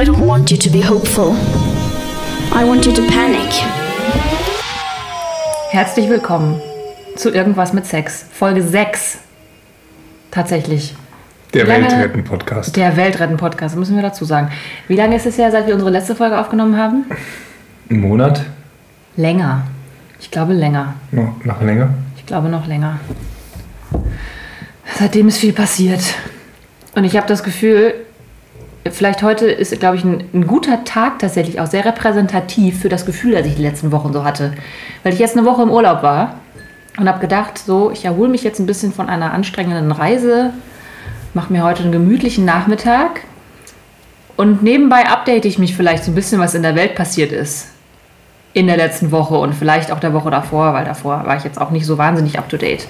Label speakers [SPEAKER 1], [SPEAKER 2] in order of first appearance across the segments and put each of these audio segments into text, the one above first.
[SPEAKER 1] I don't want you to be hopeful. I want you to panic.
[SPEAKER 2] Herzlich willkommen zu Irgendwas mit Sex. Folge 6. Tatsächlich.
[SPEAKER 3] Der Weltretten-Podcast.
[SPEAKER 2] Der Weltretten-Podcast, müssen wir dazu sagen. Wie lange ist es her, seit wir unsere letzte Folge aufgenommen haben?
[SPEAKER 3] Ein Monat?
[SPEAKER 2] Länger. Ich glaube länger.
[SPEAKER 3] Noch, noch länger?
[SPEAKER 2] Ich glaube noch länger. Seitdem ist viel passiert. Und ich habe das Gefühl, vielleicht heute ist, glaube ich, ein, ein guter Tag tatsächlich auch sehr repräsentativ für das Gefühl, das ich die letzten Wochen so hatte. Weil ich jetzt eine Woche im Urlaub war und habe gedacht, so, ich erhole mich jetzt ein bisschen von einer anstrengenden Reise, mache mir heute einen gemütlichen Nachmittag und nebenbei update ich mich vielleicht so ein bisschen, was in der Welt passiert ist in der letzten Woche und vielleicht auch der Woche davor, weil davor war ich jetzt auch nicht so wahnsinnig up to date.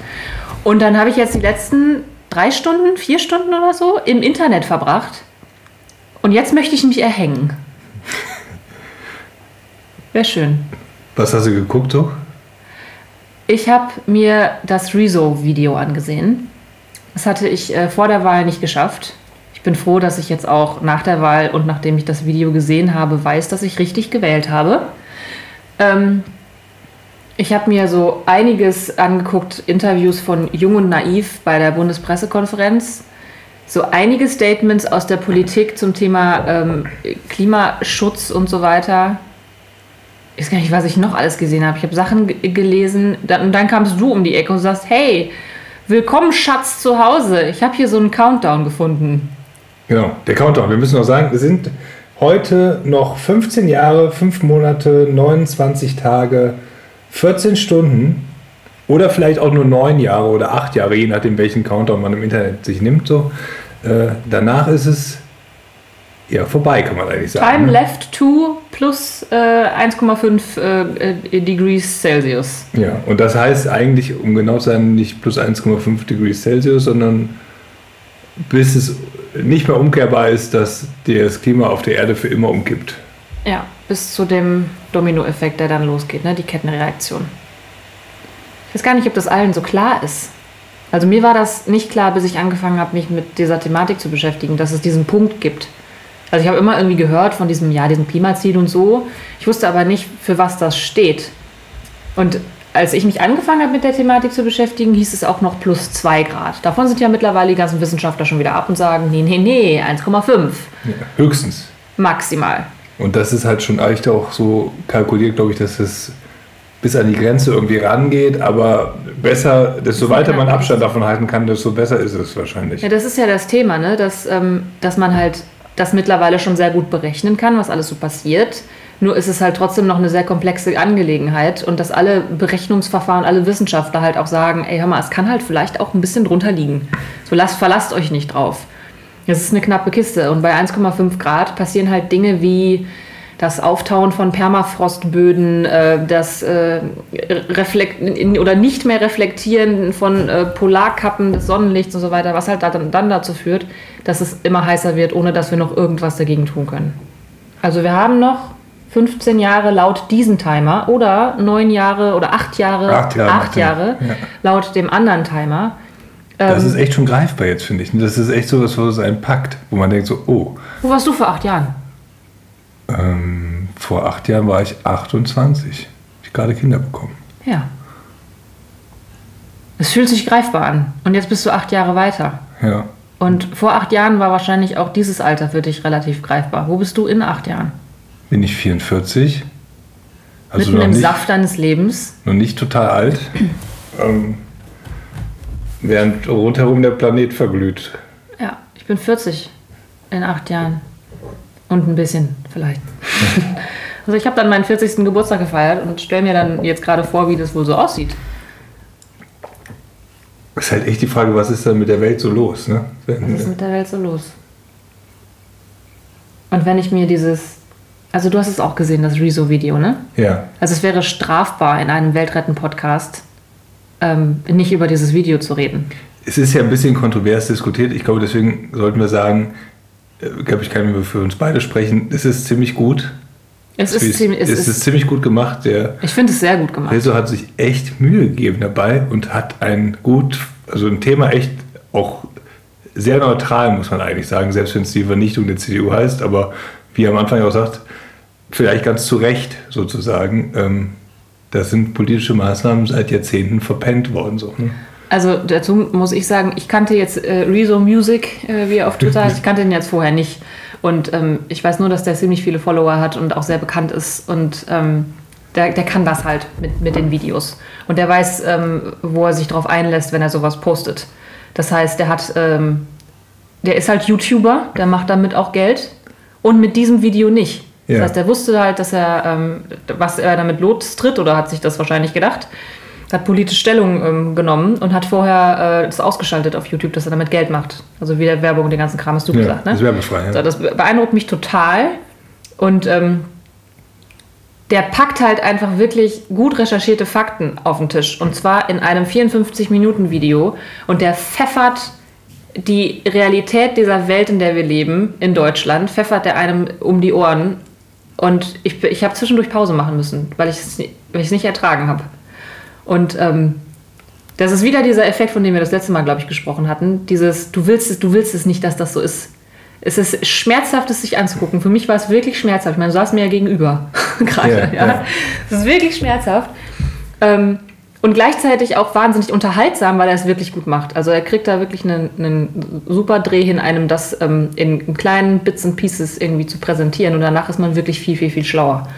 [SPEAKER 2] Und dann habe ich jetzt die letzten drei Stunden, vier Stunden oder so im Internet verbracht. Und jetzt möchte ich mich erhängen. Wäre schön.
[SPEAKER 3] Was hast du geguckt so?
[SPEAKER 2] Ich habe mir das Rezo-Video angesehen. Das hatte ich äh, vor der Wahl nicht geschafft. Ich bin froh, dass ich jetzt auch nach der Wahl und nachdem ich das Video gesehen habe, weiß, dass ich richtig gewählt habe. Ähm, ich habe mir so einiges angeguckt, Interviews von Jung und Naiv bei der Bundespressekonferenz. So einige Statements aus der Politik zum Thema ähm, Klimaschutz und so weiter. Ich weiß gar nicht, was ich noch alles gesehen habe. Ich habe Sachen ge- gelesen dann, und dann kamst du um die Ecke und sagst, hey, willkommen Schatz zu Hause. Ich habe hier so einen Countdown gefunden.
[SPEAKER 3] Genau, der Countdown. Wir müssen noch sagen, wir sind heute noch 15 Jahre, 5 Monate, 29 Tage, 14 Stunden oder vielleicht auch nur 9 Jahre oder 8 Jahre, je nachdem, welchen Countdown man im Internet sich nimmt. So. Äh, danach ist es ja vorbei, kann man eigentlich sagen.
[SPEAKER 2] Time
[SPEAKER 3] ne?
[SPEAKER 2] left to plus äh, 1,5 äh, äh, Degrees Celsius.
[SPEAKER 3] Ja, und das heißt eigentlich, um genau zu sein, nicht plus 1,5 Degrees Celsius, sondern bis es nicht mehr umkehrbar ist, dass das Klima auf der Erde für immer umkippt.
[SPEAKER 2] Ja, bis zu dem Dominoeffekt, der dann losgeht, ne? die Kettenreaktion. Ich weiß gar nicht, ob das allen so klar ist. Also mir war das nicht klar, bis ich angefangen habe, mich mit dieser Thematik zu beschäftigen, dass es diesen Punkt gibt. Also ich habe immer irgendwie gehört von diesem, ja, diesem Klimaziel und so. Ich wusste aber nicht, für was das steht. Und als ich mich angefangen habe, mit der Thematik zu beschäftigen, hieß es auch noch plus 2 Grad. Davon sind ja mittlerweile die ganzen Wissenschaftler schon wieder ab und sagen, nee, nee, nee, 1,5
[SPEAKER 3] Ja, höchstens.
[SPEAKER 2] maximal.
[SPEAKER 3] Und das ist halt schon echt auch so kalkuliert, glaube ich, dass es bis an die Grenze irgendwie rangeht, aber besser, desto weiter man Abstand davon halten kann, desto besser ist es wahrscheinlich.
[SPEAKER 2] Ja, das ist ja das Thema, ne? dass, ähm, dass man halt das mittlerweile schon sehr gut berechnen kann, was alles so passiert. Nur ist es halt trotzdem noch eine sehr komplexe Angelegenheit und dass alle Berechnungsverfahren, alle Wissenschaftler halt auch sagen, ey, hör mal, es kann halt vielleicht auch ein bisschen drunter liegen. So lasst, verlasst euch nicht drauf. Das ist eine knappe Kiste und bei 1,5 Grad passieren halt Dinge wie das Auftauen von Permafrostböden, äh, das äh, reflekt oder nicht mehr reflektieren von äh, Polarkappen des Sonnenlichts und so weiter, was halt dann, dann dazu führt, dass es immer heißer wird, ohne dass wir noch irgendwas dagegen tun können. Also wir haben noch 15 Jahre laut diesem Timer oder 9 Jahre oder 8 Jahre,
[SPEAKER 3] Acht Jahre,
[SPEAKER 2] acht
[SPEAKER 3] acht
[SPEAKER 2] Jahre
[SPEAKER 3] ja.
[SPEAKER 2] laut dem anderen Timer.
[SPEAKER 3] Das
[SPEAKER 2] Ähm,
[SPEAKER 3] ist echt schon greifbar jetzt, finde ich. Das ist echt so, was so ein Pakt, wo man denkt so, oh,
[SPEAKER 2] wo warst du vor 8 Jahren?
[SPEAKER 3] Ähm, vor acht Jahren war ich 28. Hab ich gerade Kinder bekommen.
[SPEAKER 2] Ja. Es fühlt sich greifbar an. Und jetzt bist du acht Jahre weiter.
[SPEAKER 3] Ja.
[SPEAKER 2] Und vor acht Jahren war wahrscheinlich auch dieses Alter für dich relativ greifbar. Wo bist du in acht Jahren?
[SPEAKER 3] Bin ich 44. Also
[SPEAKER 2] Mitten im
[SPEAKER 3] nicht,
[SPEAKER 2] Saft deines Lebens.
[SPEAKER 3] noch nicht total alt. ähm, während rundherum der Planet verglüht.
[SPEAKER 2] Ja, ich bin 40 in acht Jahren. Und ein bisschen vielleicht. also ich habe dann meinen 40. Geburtstag gefeiert und stelle mir dann jetzt gerade vor, wie das wohl so aussieht.
[SPEAKER 3] Ist halt echt die Frage, was ist dann mit der Welt so los? Ne?
[SPEAKER 2] Was ist mit der Welt so los? Und wenn ich mir dieses... Also du hast es auch gesehen, das Rezo-Video, ne?
[SPEAKER 3] Ja,
[SPEAKER 2] Also es wäre strafbar in einem Weltretten-Podcast ähm, nicht über dieses Video zu reden.
[SPEAKER 3] es ist ja ein bisschen kontrovers diskutiert. Ich glaube, deswegen sollten wir sagen, äh, glaube ich, kann ich für uns beide sprechen. Es ist ziemlich gut.
[SPEAKER 2] Es ist ziemlich, es
[SPEAKER 3] es
[SPEAKER 2] ist,
[SPEAKER 3] ist ziemlich gut gemacht. Der
[SPEAKER 2] ich finde es sehr gut gemacht.
[SPEAKER 3] Rezo hat sich echt Mühe gegeben dabei und hat ein gut, also ein Thema echt auch sehr neutral, muss man eigentlich sagen, selbst wenn es die Vernichtung der CDU heißt, aber wie er am Anfang auch sagt, vielleicht ganz zu Recht sozusagen, ähm, das sind politische Maßnahmen seit Jahrzehnten verpennt worden. So, ne?
[SPEAKER 2] Also dazu muss ich sagen, ich kannte jetzt äh, Rezo Music, äh, wie er auf Twitter heißt, ich kannte ihn jetzt vorher nicht. Und ähm, ich weiß nur, dass der ziemlich viele Follower hat und auch sehr bekannt ist. Und ähm, der, der kann das halt mit, mit den Videos. Und der weiß, ähm, wo er sich drauf einlässt, wenn er sowas postet. Das heißt, der hat, ähm, der ist halt YouTuber, der macht damit auch Geld. Und mit diesem Video nicht. Das
[SPEAKER 3] Ja.
[SPEAKER 2] heißt, er wusste halt, dass er, ähm, was er damit lostritt oder hat sich das wahrscheinlich gedacht hat politisch Stellung ähm, genommen und hat vorher äh, das ausgeschaltet auf YouTube, dass er damit Geld macht. Also wieder Werbung und den ganzen Kram hast du
[SPEAKER 3] Ja,
[SPEAKER 2] gesagt, ne?
[SPEAKER 3] das ist werbefrei. Ja.
[SPEAKER 2] So, das beeindruckt mich total. Und ähm, der packt halt einfach wirklich gut recherchierte Fakten auf den Tisch. Und zwar in einem 54-Minuten-Video. Und der pfeffert die Realität dieser Welt, in der wir leben, in Deutschland, pfeffert er einem um die Ohren. Und ich, ich habe zwischendurch Pause machen müssen, weil ich es ni- weil ich es nicht ertragen habe. Und ähm, das ist wieder dieser Effekt, von dem wir das letzte Mal, glaube ich, gesprochen hatten. Dieses, du willst es, du willst es nicht, dass das so ist. Es ist schmerzhaft, es sich anzugucken. Für mich war es wirklich schmerzhaft. Ich meine, du saßt mir ja gegenüber gerade.
[SPEAKER 3] Ja,
[SPEAKER 2] Ja. Es ist wirklich schmerzhaft. Ähm, und gleichzeitig auch wahnsinnig unterhaltsam, weil er es wirklich gut macht. Also er kriegt da wirklich einen, einen super Dreh hin, einem das ähm, in, in kleinen Bits and Pieces irgendwie zu präsentieren. Und danach ist man wirklich viel, viel, viel schlauer.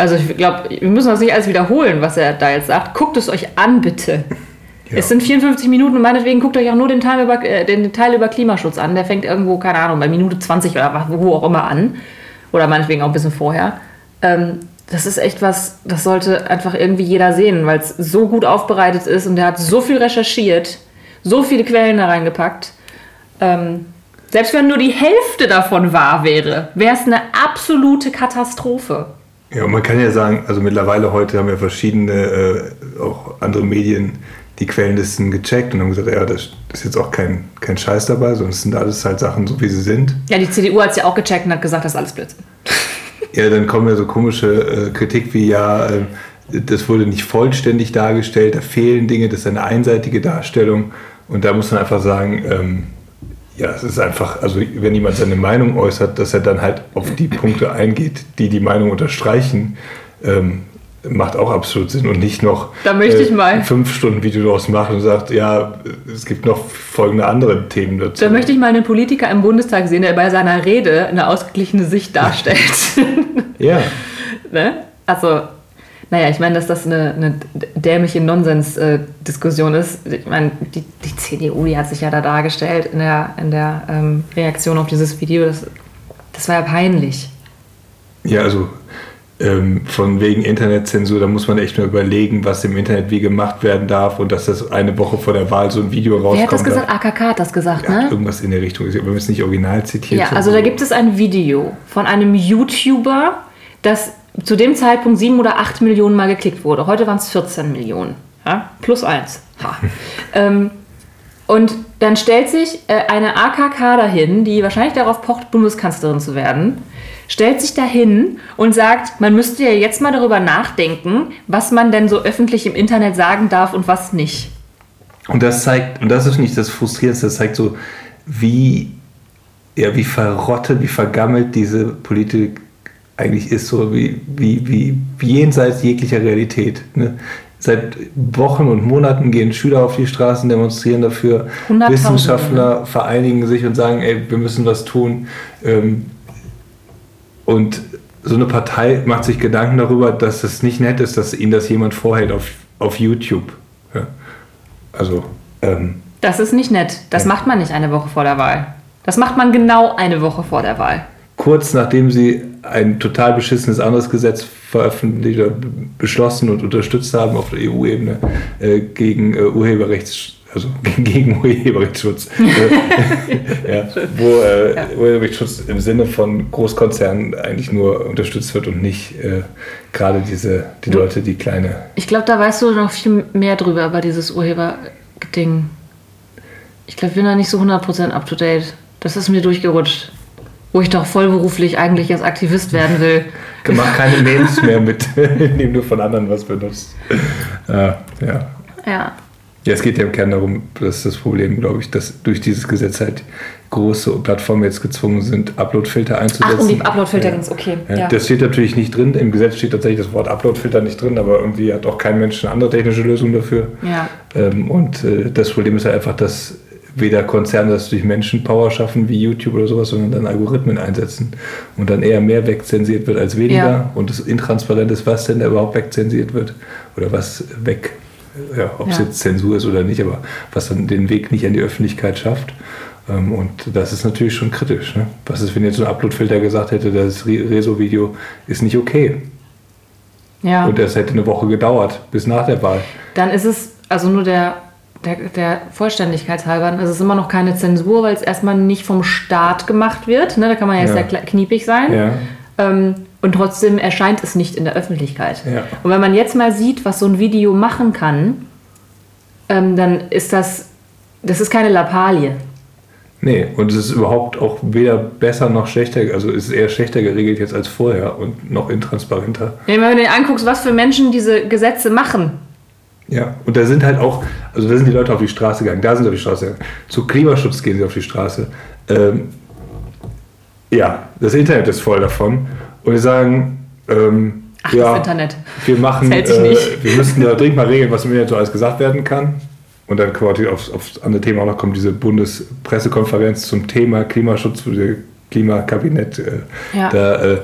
[SPEAKER 2] Also ich glaube, wir müssen das nicht alles wiederholen, was er da jetzt sagt. Guckt es euch an, bitte.
[SPEAKER 3] Ja.
[SPEAKER 2] Es sind 54 Minuten und meinetwegen guckt euch auch nur den Teil, über, äh, den Teil über Klimaschutz an. Der fängt irgendwo, keine Ahnung, bei Minute 20 oder wo auch immer an. Oder meinetwegen auch ein bisschen vorher. Ähm, das ist echt was, das sollte einfach irgendwie jeder sehen, weil es so gut aufbereitet ist und der hat so viel recherchiert, so viele Quellen da reingepackt. Ähm, selbst wenn nur die Hälfte davon wahr wäre, wäre es eine absolute Katastrophe.
[SPEAKER 3] Ja, und man kann ja sagen, also mittlerweile heute haben ja verschiedene, äh, auch andere Medien, die Quellenlisten gecheckt und haben gesagt, ja, das ist jetzt auch kein, kein Scheiß dabei, sondern es sind alles halt Sachen so, wie sie sind.
[SPEAKER 2] Ja, die CDU hat es ja auch gecheckt und hat gesagt, das ist alles Blödsinn.
[SPEAKER 3] Ja, dann kommen ja so komische äh, Kritik wie, ja, äh, das wurde nicht vollständig dargestellt, da fehlen Dinge, das ist eine einseitige Darstellung. Und da muss man einfach sagen, ähm, ja, es ist einfach, also wenn jemand seine Meinung äußert, dass er dann halt auf die Punkte eingeht, die die Meinung unterstreichen, ähm, macht auch absolut Sinn und nicht noch
[SPEAKER 2] Da möchte ich mal.
[SPEAKER 3] ein fünf Stunden Video daraus machen und sagt, ja, es gibt noch folgende andere Themen dazu.
[SPEAKER 2] Da möchte ich mal einen Politiker im Bundestag sehen, der bei seiner Rede eine ausgeglichene Sicht darstellt.
[SPEAKER 3] ja,
[SPEAKER 2] ne? Also, naja, ich meine, dass das eine, eine dämliche Nonsens-Diskussion ist. Ich meine, die, die CDU, die hat sich ja da dargestellt in der, in der ähm, Reaktion auf dieses Video. Das, das war ja peinlich.
[SPEAKER 3] Ja, also ähm, von wegen Internetzensur, da muss man echt mal überlegen, was im Internet wie gemacht werden darf und dass das eine Woche vor der Wahl so ein Video rauskommt.
[SPEAKER 2] Wer hat das gesagt? AKK hat das gesagt,
[SPEAKER 3] Ja,
[SPEAKER 2] ne?
[SPEAKER 3] irgendwas in der Richtung. Wir haben es nicht original zitiert.
[SPEAKER 2] Ja, also da gibt es ein Video von einem YouTuber, das zu dem Zeitpunkt sieben oder acht Millionen Mal geklickt wurde. Heute waren es 14 Millionen. Ja? Plus eins. Ähm, und dann stellt sich äh, eine AKK dahin, die wahrscheinlich darauf pocht, Bundeskanzlerin zu werden, stellt sich dahin und sagt, man müsste ja jetzt mal darüber nachdenken, was man denn so öffentlich im Internet sagen darf und was nicht.
[SPEAKER 3] Und das zeigt, und das ist nicht das Frustrierendste, das zeigt so, wie, ja, wie verrottet, wie vergammelt diese Politik eigentlich ist, so wie, wie, wie, jenseits jeglicher Realität. Ne? Seit Wochen und Monaten gehen Schüler auf die Straßen, demonstrieren dafür. Wissenschaftler vereinigen sich und sagen, ey, wir müssen was tun. Ähm, und so eine Partei macht sich Gedanken darüber, dass es nicht nett ist, dass ihnen das jemand vorhält auf, auf YouTube. Ja. Also, ähm,
[SPEAKER 2] Das ist nicht nett. Das
[SPEAKER 3] Ja.
[SPEAKER 2] macht man nicht eine Woche vor der Wahl. Das macht man genau eine Woche vor der Wahl.
[SPEAKER 3] Kurz nachdem sie ein total beschissenes anderes Gesetz veröffentlicht oder be- beschlossen und unterstützt haben auf der EU-Ebene äh, gegen äh, Urheberrechts also gegen Urheberrechtsschutz, äh, ja, wo äh,
[SPEAKER 2] Ja.
[SPEAKER 3] Urheberrechtsschutz im Sinne von Großkonzernen eigentlich nur unterstützt wird und nicht äh, gerade diese die Leute, die kleine
[SPEAKER 2] Ich glaube, da weißt du noch viel mehr drüber, über dieses Urheberding. Ich glaube, ich bin da nicht so 100% up to date. Das ist mir durchgerutscht. Wo ich doch vollberuflich eigentlich als Aktivist werden will.
[SPEAKER 3] mach keine Memes mehr mit, indem du von anderen was benutzt. Äh, ja.
[SPEAKER 2] Ja.
[SPEAKER 3] Ja, es geht ja im Kern darum, dass das Problem, glaube ich, dass durch dieses Gesetz halt große Plattformen jetzt gezwungen sind, Uploadfilter einzusetzen.
[SPEAKER 2] Ach, um die Uploadfilter
[SPEAKER 3] Ja.
[SPEAKER 2] ging es, okay.
[SPEAKER 3] Ja. Das steht natürlich nicht drin. Im Gesetz steht tatsächlich das Wort Uploadfilter nicht drin, aber irgendwie hat auch kein Mensch eine andere technische Lösung dafür.
[SPEAKER 2] ja.
[SPEAKER 3] Ähm, und äh, das Problem ist halt einfach, dass weder Konzerne das durch Menschenpower schaffen wie YouTube oder sowas, sondern dann Algorithmen einsetzen und dann eher mehr wegzensiert wird als weniger
[SPEAKER 2] Ja.
[SPEAKER 3] und es intransparent ist, was denn da überhaupt wegzensiert wird oder was weg, ja, ob es
[SPEAKER 2] Ja.
[SPEAKER 3] jetzt Zensur ist oder nicht, aber was dann den Weg nicht an die Öffentlichkeit schafft. Ähm, Und das ist natürlich schon kritisch. Ne? Was ist, wenn jetzt so ein Uploadfilter gesagt hätte, das Re- Rezo-Video ist nicht okay
[SPEAKER 2] ja.
[SPEAKER 3] und es hätte eine Woche gedauert bis nach der Wahl.
[SPEAKER 2] Dann ist es, also nur der, der, der Vollständigkeit halber, ist es immer noch keine Zensur, weil es erstmal nicht vom Staat gemacht wird. Ne? Da kann man ja,
[SPEAKER 3] Ja.
[SPEAKER 2] sehr kniepig sein.
[SPEAKER 3] Ja.
[SPEAKER 2] Ähm, und trotzdem erscheint es nicht in der Öffentlichkeit.
[SPEAKER 3] Ja.
[SPEAKER 2] Und wenn man jetzt mal sieht, was so ein Video machen kann, ähm, dann ist das, das ist keine Lappalie.
[SPEAKER 3] Nee, und es ist überhaupt auch weder besser noch schlechter, also es ist eher schlechter geregelt jetzt als vorher und noch intransparenter.
[SPEAKER 2] Wenn du dir anguckst, was für Menschen diese Gesetze machen.
[SPEAKER 3] Ja, und da sind halt auch, also da sind die Leute auf die Straße gegangen, da sind sie auf die Straße gegangen. Zu Klimaschutz gehen sie auf die Straße. Ähm, ja, das Internet ist voll davon. Und wir sagen, ähm,
[SPEAKER 2] Ach,
[SPEAKER 3] ja,
[SPEAKER 2] das Internet.
[SPEAKER 3] wir machen, äh, wir müssten da dringend mal regeln, was im Internet so alles gesagt werden kann. Und dann quasi aufs, aufs andere Thema auch noch kommt diese Bundespressekonferenz zum Thema Klimaschutz, wo der Klimakabinett äh,
[SPEAKER 2] Ja.
[SPEAKER 3] da äh,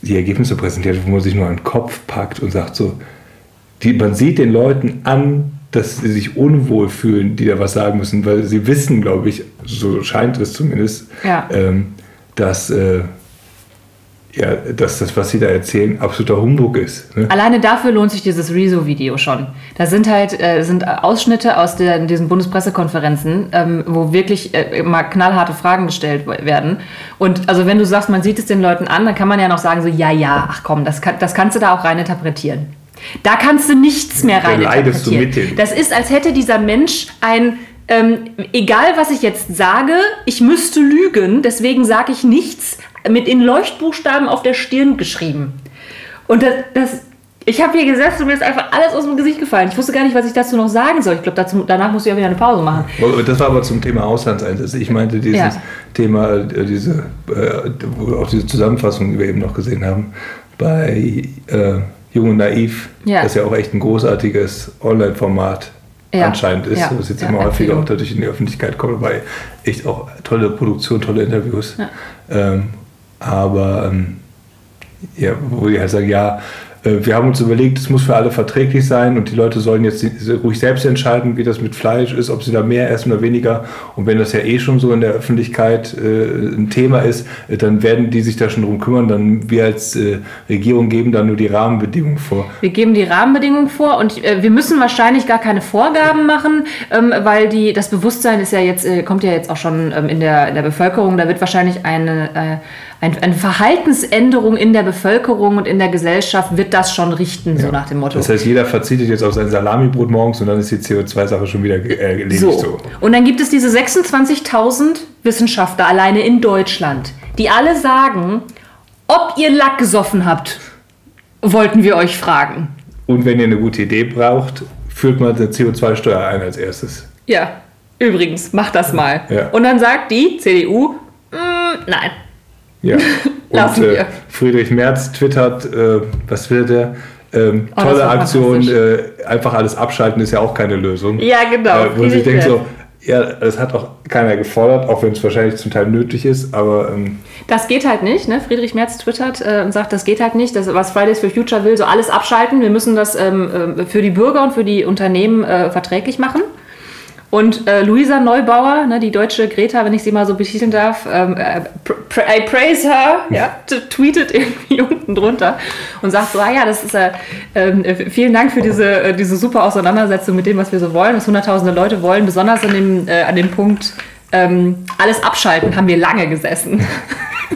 [SPEAKER 3] die Ergebnisse präsentiert, wo man sich nur an den Kopf packt und sagt so, die, man sieht den Leuten an, dass sie sich unwohl fühlen, die da was sagen müssen, weil sie wissen, glaube ich, so scheint es zumindest,
[SPEAKER 2] Ja.
[SPEAKER 3] ähm, dass, äh, ja, dass das, was sie da erzählen, absoluter Humbug ist. Ne?
[SPEAKER 2] Alleine dafür lohnt sich dieses Rezo-Video schon. Da sind halt äh, sind Ausschnitte aus der, diesen Bundespressekonferenzen, ähm, wo wirklich äh, mal knallharte Fragen gestellt werden. Und also wenn du sagst, man sieht es den Leuten an, dann kann man ja noch sagen so, ja, ja, ach komm, das, kann, das kannst du da auch rein interpretieren. Da kannst du nichts mehr
[SPEAKER 3] Da
[SPEAKER 2] rein
[SPEAKER 3] leidest du mit ihm.
[SPEAKER 2] Das ist, als hätte dieser Mensch ein ähm, egal was ich jetzt sage, ich müsste lügen, deswegen sage ich nichts, mit in Leuchtbuchstaben auf der Stirn geschrieben. Und das, das ich habe hier gesessen und mir ist einfach alles aus dem Gesicht gefallen. Ich wusste gar nicht, was ich dazu noch sagen soll. Ich glaube, danach musste ich auch wieder eine Pause machen.
[SPEAKER 3] Das war aber zum Thema Auslandseinsätze. Ich meinte dieses
[SPEAKER 2] Ja.
[SPEAKER 3] Thema, äh, diese, äh, auch diese Zusammenfassung, die wir eben noch gesehen haben, bei äh, Jung und Naiv,
[SPEAKER 2] Ja.
[SPEAKER 3] das ja auch echt ein großartiges Online-Format
[SPEAKER 2] Ja.
[SPEAKER 3] anscheinend ist,
[SPEAKER 2] Ja.
[SPEAKER 3] was jetzt
[SPEAKER 2] Ja,
[SPEAKER 3] immer häufiger auch dadurch in die Öffentlichkeit kommt, weil echt auch tolle Produktion, tolle Interviews. Ähm, aber ähm, ja, wo die halt sagen, ja, wir haben uns überlegt, es muss für alle verträglich sein und die Leute sollen jetzt ruhig selbst entscheiden, wie das mit Fleisch ist, ob sie da mehr essen oder weniger. Und wenn das ja eh schon so in der Öffentlichkeit äh, ein Thema ist, äh, dann werden die sich da schon drum kümmern. Dann wir als äh, Regierung geben da nur die Rahmenbedingungen vor.
[SPEAKER 2] Wir geben die Rahmenbedingungen vor und äh, wir müssen wahrscheinlich gar keine Vorgaben machen, ähm, weil die, das Bewusstsein ist ja jetzt, äh, kommt ja jetzt auch schon ähm, in, der, in der Bevölkerung. Da wird wahrscheinlich eine, äh, ein, eine Verhaltensänderung in der Bevölkerung und in der Gesellschaft wird das schon richten, so nach dem Motto.
[SPEAKER 3] Das heißt, jeder verzichtet jetzt auf sein Salamibrot morgens und dann ist die CO2-Sache schon wieder äh, erledigt.
[SPEAKER 2] So.
[SPEAKER 3] So.
[SPEAKER 2] Und dann gibt es diese 26.000 Wissenschaftler alleine in Deutschland, die alle sagen, ob ihr Lack gesoffen habt, wollten wir euch fragen.
[SPEAKER 3] Und wenn ihr eine gute Idee braucht, führt man eine CO2-Steuer ein als erstes.
[SPEAKER 2] Ja, übrigens, macht das mal.
[SPEAKER 3] Ja.
[SPEAKER 2] Und dann sagt die CDU, "Mm, nein.
[SPEAKER 3] Ja.
[SPEAKER 2] Lassen
[SPEAKER 3] Und äh. Friedrich Merz twittert, äh, was wird der? Ähm,
[SPEAKER 2] Oh,
[SPEAKER 3] tolle Aktion, äh, einfach alles abschalten ist ja auch keine Lösung.
[SPEAKER 2] Ja, genau.
[SPEAKER 3] Äh, wo ich
[SPEAKER 2] Friedrich
[SPEAKER 3] denke so, ja, das hat auch keiner gefordert, auch wenn es wahrscheinlich zum Teil nötig ist, aber ähm,
[SPEAKER 2] Das geht halt nicht. Ne? Friedrich Merz twittert äh, und sagt, das geht halt nicht. Das, was Fridays for Future will, so alles abschalten. Wir müssen das ähm, äh, für die Bürger und für die Unternehmen äh, verträglich machen. Und äh, Luisa Neubauer, ne, die deutsche Greta, wenn ich sie mal so betiteln darf, ähm, äh, pr pr I praise her, ja, tweetet irgendwie unten drunter und sagt so, ah ja, das ist äh, ähm, äh, vielen Dank für diese, äh, diese super Auseinandersetzung mit dem, was wir so wollen, was hunderttausende Leute wollen, besonders an dem, äh, an dem Punkt, ähm, alles abschalten, haben wir lange gesessen.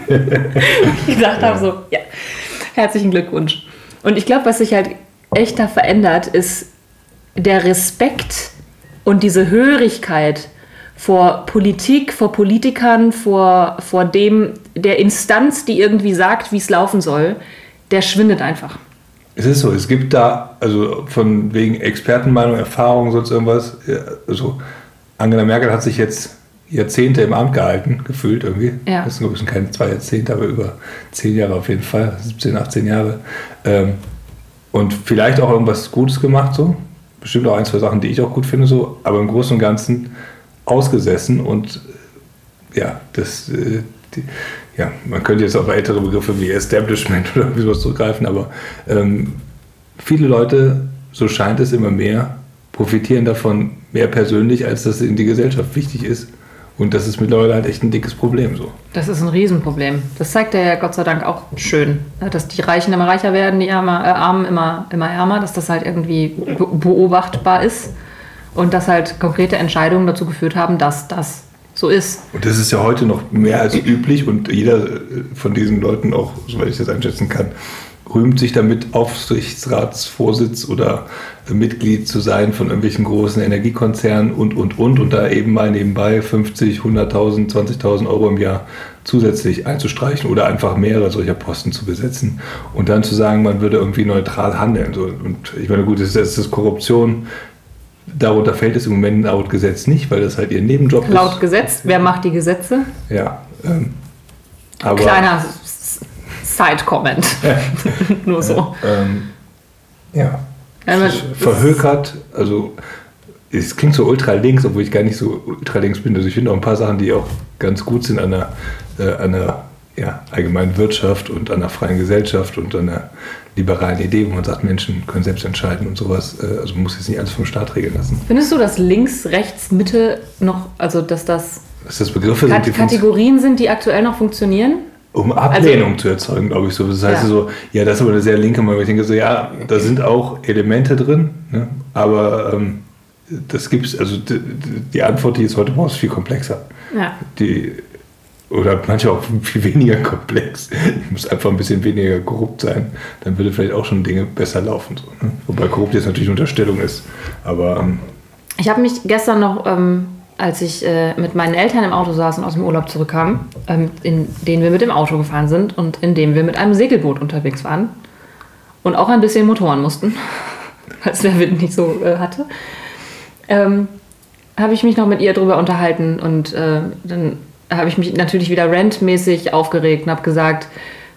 [SPEAKER 2] ich gedacht habe so, ja, herzlichen Glückwunsch. Und ich glaube, was sich halt echt da verändert, ist der Respekt und diese Hörigkeit vor Politik, vor Politikern, vor, vor dem, der Instanz, die irgendwie sagt, wie es laufen soll, der schwindet einfach.
[SPEAKER 3] Es ist so, es gibt da, also von wegen Expertenmeinung, Erfahrung, sonst irgendwas, also Angela Merkel hat sich jetzt Jahrzehnte im Amt gehalten, gefühlt irgendwie.
[SPEAKER 2] Ja.
[SPEAKER 3] Das sind keine zwei Jahrzehnte, aber über zehn Jahre auf jeden Fall, 17, 18 Jahre. Ähm, und vielleicht auch irgendwas Gutes gemacht, so. Bestimmt auch ein, zwei Sachen, die ich auch gut finde, so. Aber im Großen und Ganzen ausgesessen und äh, ja, das, äh, die, ja, man könnte jetzt auf ältere Begriffe wie Establishment oder sowas zurückgreifen, aber ähm, viele Leute, so scheint es immer mehr, profitieren davon mehr persönlich, als das in die Gesellschaft wichtig ist. Und das ist mittlerweile halt echt ein dickes Problem so.
[SPEAKER 2] Das ist ein Riesenproblem. Das zeigt er ja Gott sei Dank auch schön. Dass die Reichen immer reicher werden, die Ärmer, äh, Armen immer, immer ärmer, dass das halt irgendwie be beobachtbar ist. Und dass halt konkrete Entscheidungen dazu geführt haben, dass das so ist.
[SPEAKER 3] Und das ist ja heute noch mehr als üblich und jeder äh, von diesen Leuten auch, soweit ich das einschätzen kann, rühmt sich damit, Aufsichtsratsvorsitz oder Mitglied zu sein von irgendwelchen großen Energiekonzernen und, und, und und da eben mal nebenbei 50, 100.000, 20.000 Euro im Jahr zusätzlich einzustreichen oder einfach mehrere solcher Posten zu besetzen und dann zu sagen, man würde irgendwie neutral handeln. Und ich meine, gut, das ist, das Korruption. Darunter fällt es im Moment laut Gesetz nicht, weil das halt ihr Nebenjob
[SPEAKER 2] Laut
[SPEAKER 3] ist.
[SPEAKER 2] Gesetz, wer macht die Gesetze?
[SPEAKER 3] Ja. Ähm, aber,
[SPEAKER 2] Kleiner Side-Comment. Nur so.
[SPEAKER 3] Ähm, ja. Verhökert, also es klingt so ultra links, obwohl ich gar nicht so ultra links bin. Also ich finde auch ein paar Sachen, die auch ganz gut sind an der, äh, an der ja, allgemeinen Wirtschaft und an der freien Gesellschaft und an der liberalen Idee, wo man sagt, Menschen können selbst entscheiden und sowas. Äh, also man muss jetzt nicht alles vom Staat regeln lassen.
[SPEAKER 2] Findest du, dass links, rechts, Mitte noch, also dass das
[SPEAKER 3] Dass das Begriffe
[SPEAKER 2] Kat
[SPEAKER 3] sind,
[SPEAKER 2] Kategorien sind, die aktuell noch funktionieren?
[SPEAKER 3] Um Ablehnung zu erzeugen, glaube ich so. Das heißt
[SPEAKER 2] Ja.
[SPEAKER 3] so, ja, das ist aber eine sehr linke Meinung. Ich denke so, ja, da sind auch Elemente drin, ne? aber ähm, das gibt's, also die, die Antwort, die jetzt heute brauchst, ist viel komplexer.
[SPEAKER 2] Ja.
[SPEAKER 3] Die, oder manchmal auch viel weniger komplex. Ich muss einfach ein bisschen weniger korrupt sein, dann würde vielleicht auch schon Dinge besser laufen. So, ne? Wobei korrupt jetzt natürlich eine Unterstellung ist. Aber ähm,
[SPEAKER 2] Ich habe mich gestern noch, ähm, als ich äh, mit meinen Eltern im Auto saß und aus dem Urlaub zurückkam, ähm, in den wir mit dem Auto gefahren sind und in dem wir mit einem Segelboot unterwegs waren und auch ein bisschen motoren mussten, weil es der Wind nicht so äh, hatte, ähm, habe ich mich noch mit ihr darüber unterhalten und äh, dann habe ich mich natürlich wieder rantmäßig aufgeregt und habe gesagt,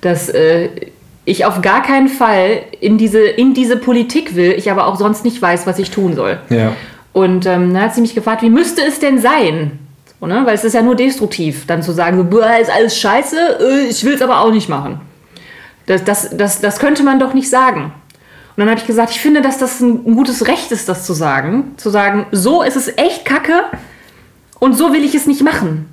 [SPEAKER 2] dass äh, ich auf gar keinen Fall in diese, in diese Politik will, ich aber auch sonst nicht weiß, was ich tun soll.
[SPEAKER 3] ja,
[SPEAKER 2] Und ähm, dann hat sie mich gefragt, wie müsste es denn sein? So, ne? Weil es ist ja nur destruktiv, dann zu sagen, "Boah, ist alles scheiße, äh, ich will es aber auch nicht machen. Das, das, das, das könnte man doch nicht sagen. Und dann habe ich gesagt, ich finde, dass das ein, ein gutes Recht ist, das zu sagen. Zu sagen, so ist es echt kacke und so will ich es nicht machen.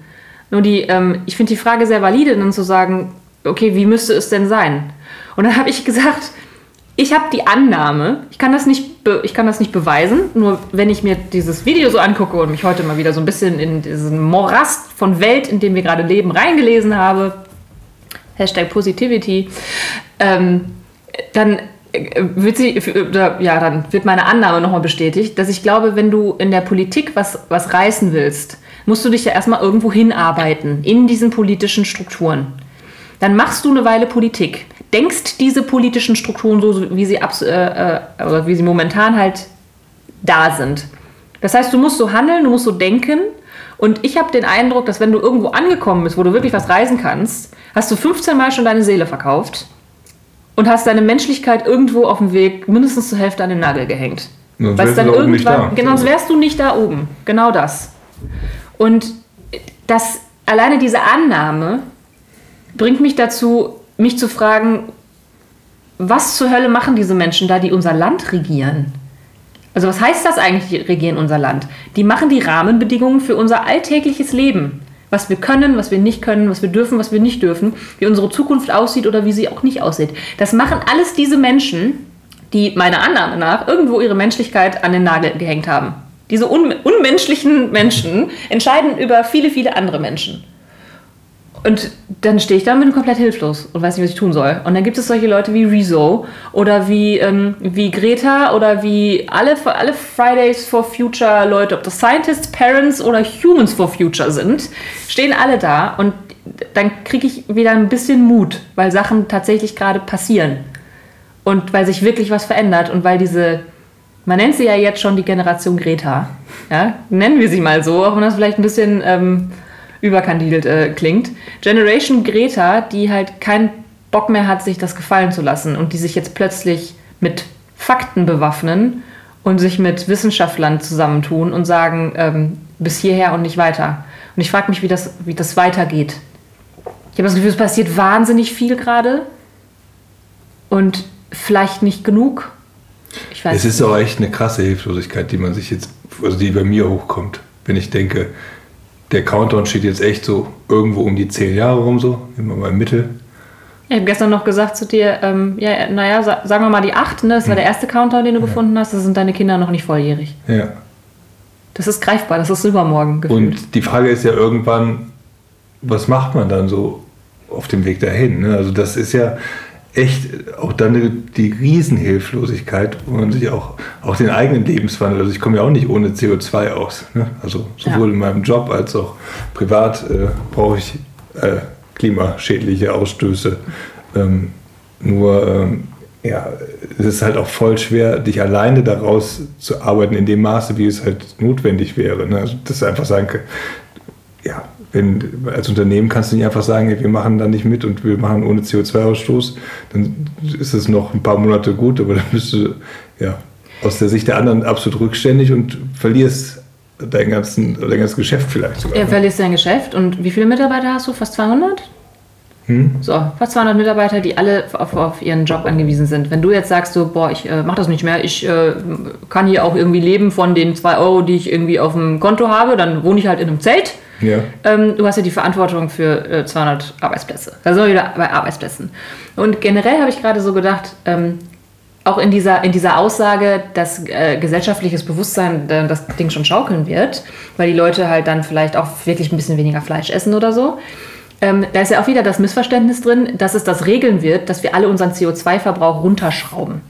[SPEAKER 2] Nur die, ähm, ich finde die Frage sehr valide, dann zu sagen, okay, wie müsste es denn sein? Und dann habe ich gesagt, ich habe die Annahme, ich kann, das nicht ich kann das nicht beweisen, nur wenn ich mir dieses Video so angucke und mich heute mal wieder so ein bisschen in diesen Morast von Welt, in dem wir gerade leben, reingelesen habe, Hashtag Positivity, ähm, dann äh, wird sie, oder, ja, dann wird meine Annahme nochmal bestätigt, dass ich glaube, wenn du in der Politik was, was reißen willst, musst du dich ja erstmal irgendwo hinarbeiten, in diesen politischen Strukturen. Dann machst du eine Weile Politik, denkst diese politischen Strukturen so, wie sie, äh, äh, oder wie sie momentan halt da sind. Das heißt, du musst so handeln, du musst so denken. Und ich habe den Eindruck, dass wenn du irgendwo angekommen bist, wo du wirklich was reisen kannst, hast du 15 Mal schon deine Seele verkauft und hast deine Menschlichkeit irgendwo auf dem Weg mindestens zur Hälfte an den Nagel gehängt.
[SPEAKER 3] Sonst wärst
[SPEAKER 2] dann
[SPEAKER 3] da oben nicht
[SPEAKER 2] irgendwann,
[SPEAKER 3] da.
[SPEAKER 2] genau, sonst wärst du nicht da oben. Genau das. Und das, alleine diese Annahme bringt mich dazu, mich zu fragen, was zur Hölle machen diese Menschen da, die unser Land regieren? Also was heißt das eigentlich, die regieren unser Land? Die machen die Rahmenbedingungen für unser alltägliches Leben. Was wir können, was wir nicht können, was wir dürfen, was wir nicht dürfen, wie unsere Zukunft aussieht oder wie sie auch nicht aussieht. Das machen alles diese Menschen, die meiner Annahme nach irgendwo ihre Menschlichkeit an den Nagel gehängt haben. Diese un unmenschlichen Menschen entscheiden über viele, viele andere Menschen. Und dann stehe ich da und bin komplett hilflos und weiß nicht, was ich tun soll. Und dann gibt es solche Leute wie Rezo oder wie, ähm, wie Greta oder wie alle, alle Fridays for Future Leute, ob das Scientists, Parents oder Humans for Future sind, stehen alle da und dann kriege ich wieder ein bisschen Mut, weil Sachen tatsächlich gerade passieren. und weil sich wirklich was verändert und weil diese, man nennt sie ja jetzt schon die Generation Greta, ja, nennen wir sie mal so, auch wenn das vielleicht ein bisschen ähm, überkandidelt äh, klingt. Generation Greta, die halt keinen Bock mehr hat, sich das gefallen zu lassen und die sich jetzt plötzlich mit Fakten bewaffnen und sich mit Wissenschaftlern zusammentun und sagen, ähm, bis hierher und nicht weiter. Und ich frage mich, wie das, wie das weitergeht. Ich habe das Gefühl, es passiert wahnsinnig viel gerade und vielleicht nicht genug.
[SPEAKER 3] Ich weiß es ist auch echt eine krasse Hilflosigkeit, die man sich jetzt, also die bei mir hochkommt, wenn ich denke, der Countdown steht jetzt echt so irgendwo um die zehn Jahre rum, so, immer mal im Mittel.
[SPEAKER 2] Ich habe gestern noch gesagt zu dir, ähm, ja, naja, sagen wir mal die acht, ne? das war hm. der erste Countdown, den du ja. gefunden hast, das sind deine Kinder noch nicht volljährig.
[SPEAKER 3] Ja.
[SPEAKER 2] Das ist greifbar, das ist übermorgen
[SPEAKER 3] gefühlt. Und die Frage ist ja irgendwann, was macht man dann so auf dem Weg dahin? Ne? Also das ist ja echt auch dann die Riesenhilflosigkeit, wo man sich auch, auch den eigenen Lebenswandel, also ich komme ja auch nicht ohne CO2 aus. Ne? Also sowohl ja. in meinem Job als auch privat äh, brauche ich äh, klimaschädliche Ausstöße. Ähm, nur ähm, ja, es ist halt auch voll schwer, dich alleine daraus zu arbeiten in dem Maße, wie es halt notwendig wäre. Ne? Also, dass du einfach sagen kann, ja, wenn, als Unternehmen kannst du nicht einfach sagen, wir machen da nicht mit und wir machen ohne CO2-Ausstoß, dann ist es noch ein paar Monate gut, aber dann bist du ja, aus der Sicht der anderen absolut rückständig und verlierst dein, ganzen, dein ganzes Geschäft vielleicht sogar.
[SPEAKER 2] Ja, verlierst dein Geschäft und wie viele Mitarbeiter hast du? Fast 200? Hm? So, fast 200 Mitarbeiter, die alle auf, auf, ihren Job angewiesen sind. Wenn du jetzt sagst, so, boah, ich äh, mache das nicht mehr, ich äh, kann hier auch irgendwie leben von den 2 Euro, die ich irgendwie auf dem Konto habe, dann wohne ich halt in einem Zelt.
[SPEAKER 3] Ja.
[SPEAKER 2] Ähm, du hast ja die Verantwortung für äh, 200 Arbeitsplätze. Da sind wir wieder bei Arbeitsplätzen. Und generell habe ich gerade so gedacht, ähm, auch in dieser, in dieser Aussage, dass äh, gesellschaftliches Bewusstsein äh, das Ding schon schaukeln wird, weil die Leute halt dann vielleicht auch wirklich ein bisschen weniger Fleisch essen oder so ähm, da ist ja auch wieder das Missverständnis drin, dass es das regeln wird, dass wir alle unseren CO2-Verbrauch runterschrauben.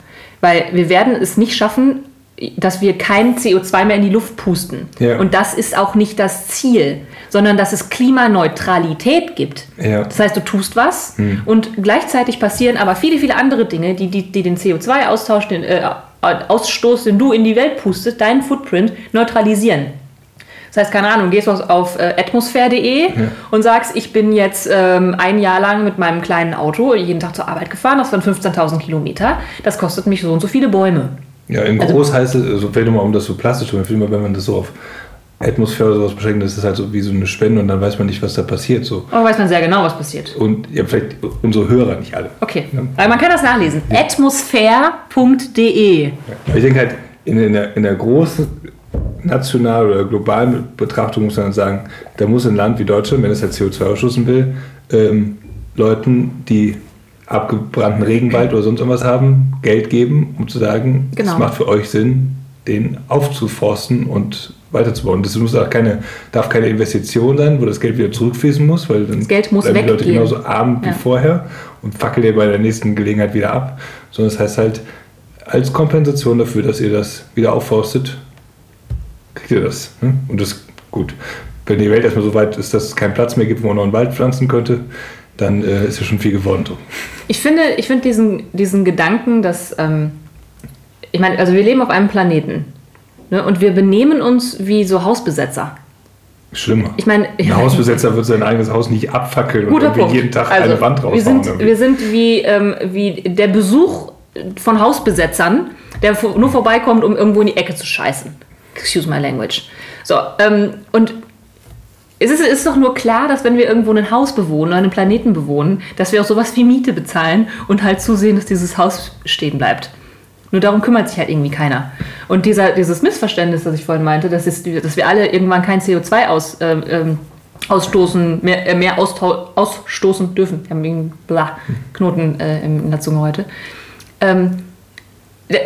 [SPEAKER 2] Weil wir werden es nicht schaffen, dass wir kein CO2 mehr in die Luft pusten. Ja. Und das ist auch nicht das Ziel, sondern dass es Klimaneutralität gibt.
[SPEAKER 3] Ja.
[SPEAKER 2] Das heißt, du tust was hm. und gleichzeitig passieren aber viele, viele andere Dinge, die, die, die den CO2-Austausch, den äh, Ausstoß, den du in die Welt pustest, deinen Footprint neutralisieren. Das heißt, keine Ahnung, gehst du auf äh, atmosphäre.de ja. und sagst, ich bin jetzt ähm, ein Jahr lang mit meinem kleinen Auto jeden Tag zur Arbeit gefahren, das waren 15.000 Kilometer, das kostet mich so und so viele Bäume.
[SPEAKER 3] Ja, im also, Groß heißt es, also fällt immer um das so plastisch zu machen, wenn man das so auf Atmosphäre oder sowas beschränkt, das ist halt so wie so eine Spende und dann weiß man nicht, was da passiert. So.
[SPEAKER 2] Aber weiß man sehr genau, was passiert.
[SPEAKER 3] Und ja, vielleicht unsere Hörer nicht alle.
[SPEAKER 2] Okay. Ja. Aber man kann das nachlesen. Ja. Atmosphäre.de.
[SPEAKER 3] Ich denke halt, in, in, der, in der großen national oder globalen Betrachtung muss man sagen, da muss ein Land wie Deutschland, wenn es halt CO2 ausstoßen will, ähm, Leuten, die abgebrannten Regenwald oder sonst irgendwas haben, Geld geben, um zu sagen, es genau. macht für euch Sinn, den aufzuforsten und weiterzubauen. Das muss auch keine, darf keine Investition sein, wo das Geld wieder zurückfließen muss, weil dann
[SPEAKER 2] das Geld muss
[SPEAKER 3] bleiben die Leute genauso arm ja. wie vorher und fackeln ihr bei der nächsten Gelegenheit wieder ab. Sondern das heißt halt, als Kompensation dafür, dass ihr das wieder aufforstet, kriegt ihr das. Ne? Und das ist gut. Wenn die Welt erstmal so weit ist, dass es keinen Platz mehr gibt, wo man noch einen Wald pflanzen könnte, dann äh, ist ja schon viel geworden.
[SPEAKER 2] Ich finde, ich finde diesen, diesen Gedanken, dass, ähm, ich meine, also wir leben auf einem Planeten ne, und wir benehmen uns wie so Hausbesetzer.
[SPEAKER 3] Schlimmer.
[SPEAKER 2] Ich meine,
[SPEAKER 3] ein Hausbesetzer wird sein eigenes Haus nicht abfackeln und jeden Tag also, eine Wand raushauen.
[SPEAKER 2] Wir sind, wir sind wie, ähm, wie der Besuch von Hausbesetzern, der nur vorbeikommt, um irgendwo in die Ecke zu scheißen. Excuse my language. So, ähm, und es ist, ist doch nur klar, dass wenn wir irgendwo ein Haus bewohnen oder einen Planeten bewohnen, dass wir auch sowas wie Miete bezahlen und halt zusehen, dass dieses Haus stehen bleibt. Nur darum kümmert sich halt irgendwie keiner. Und dieser, dieses Missverständnis, das ich vorhin meinte, dass, es, dass wir alle irgendwann kein CO2 aus, äh, ähm, ausstoßen, mehr, äh, mehr ausstoßen dürfen. Wir haben einen Knoten äh, in der Zunge heute. Ähm,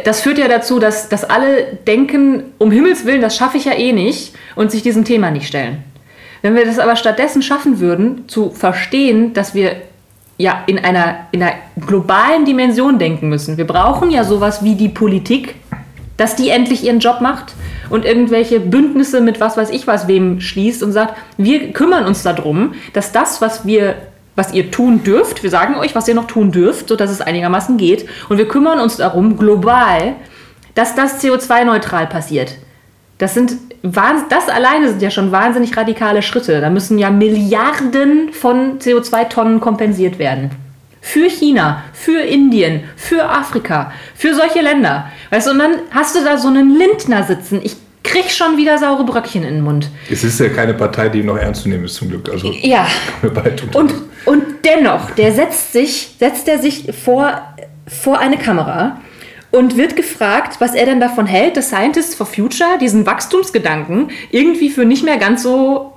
[SPEAKER 2] das führt ja dazu, dass, dass alle denken, um Himmels Willen, das schaffe ich ja eh nicht und sich diesem Thema nicht stellen. Wenn wir das aber stattdessen schaffen würden, zu verstehen, dass wir ja in einer, in einer globalen Dimension denken müssen. Wir brauchen ja sowas wie die Politik, dass die endlich ihren Job macht und irgendwelche Bündnisse mit was weiß ich was wem schließt und sagt, wir kümmern uns darum, dass das, was wir was ihr tun dürft. Wir sagen euch, was ihr noch tun dürft, sodass es einigermaßen geht. Und wir kümmern uns darum, global, dass das CO2-neutral passiert. Das sind das alleine sind ja schon wahnsinnig radikale Schritte. Da müssen ja Milliarden von CO2-Tonnen kompensiert werden. Für China, für Indien, für Afrika, für solche Länder. Weißt du, und dann hast du da so einen Lindner sitzen. Ich krieg schon wieder saure Bröckchen in den Mund.
[SPEAKER 3] Es ist ja keine Partei, die noch ernst zu nehmen ist, zum Glück. Also,
[SPEAKER 2] ja. Und, und dennoch, der setzt sich, setzt er sich vor, vor eine Kamera und wird gefragt, was er denn davon hält, dass Scientists for Future diesen Wachstumsgedanken irgendwie für nicht mehr ganz so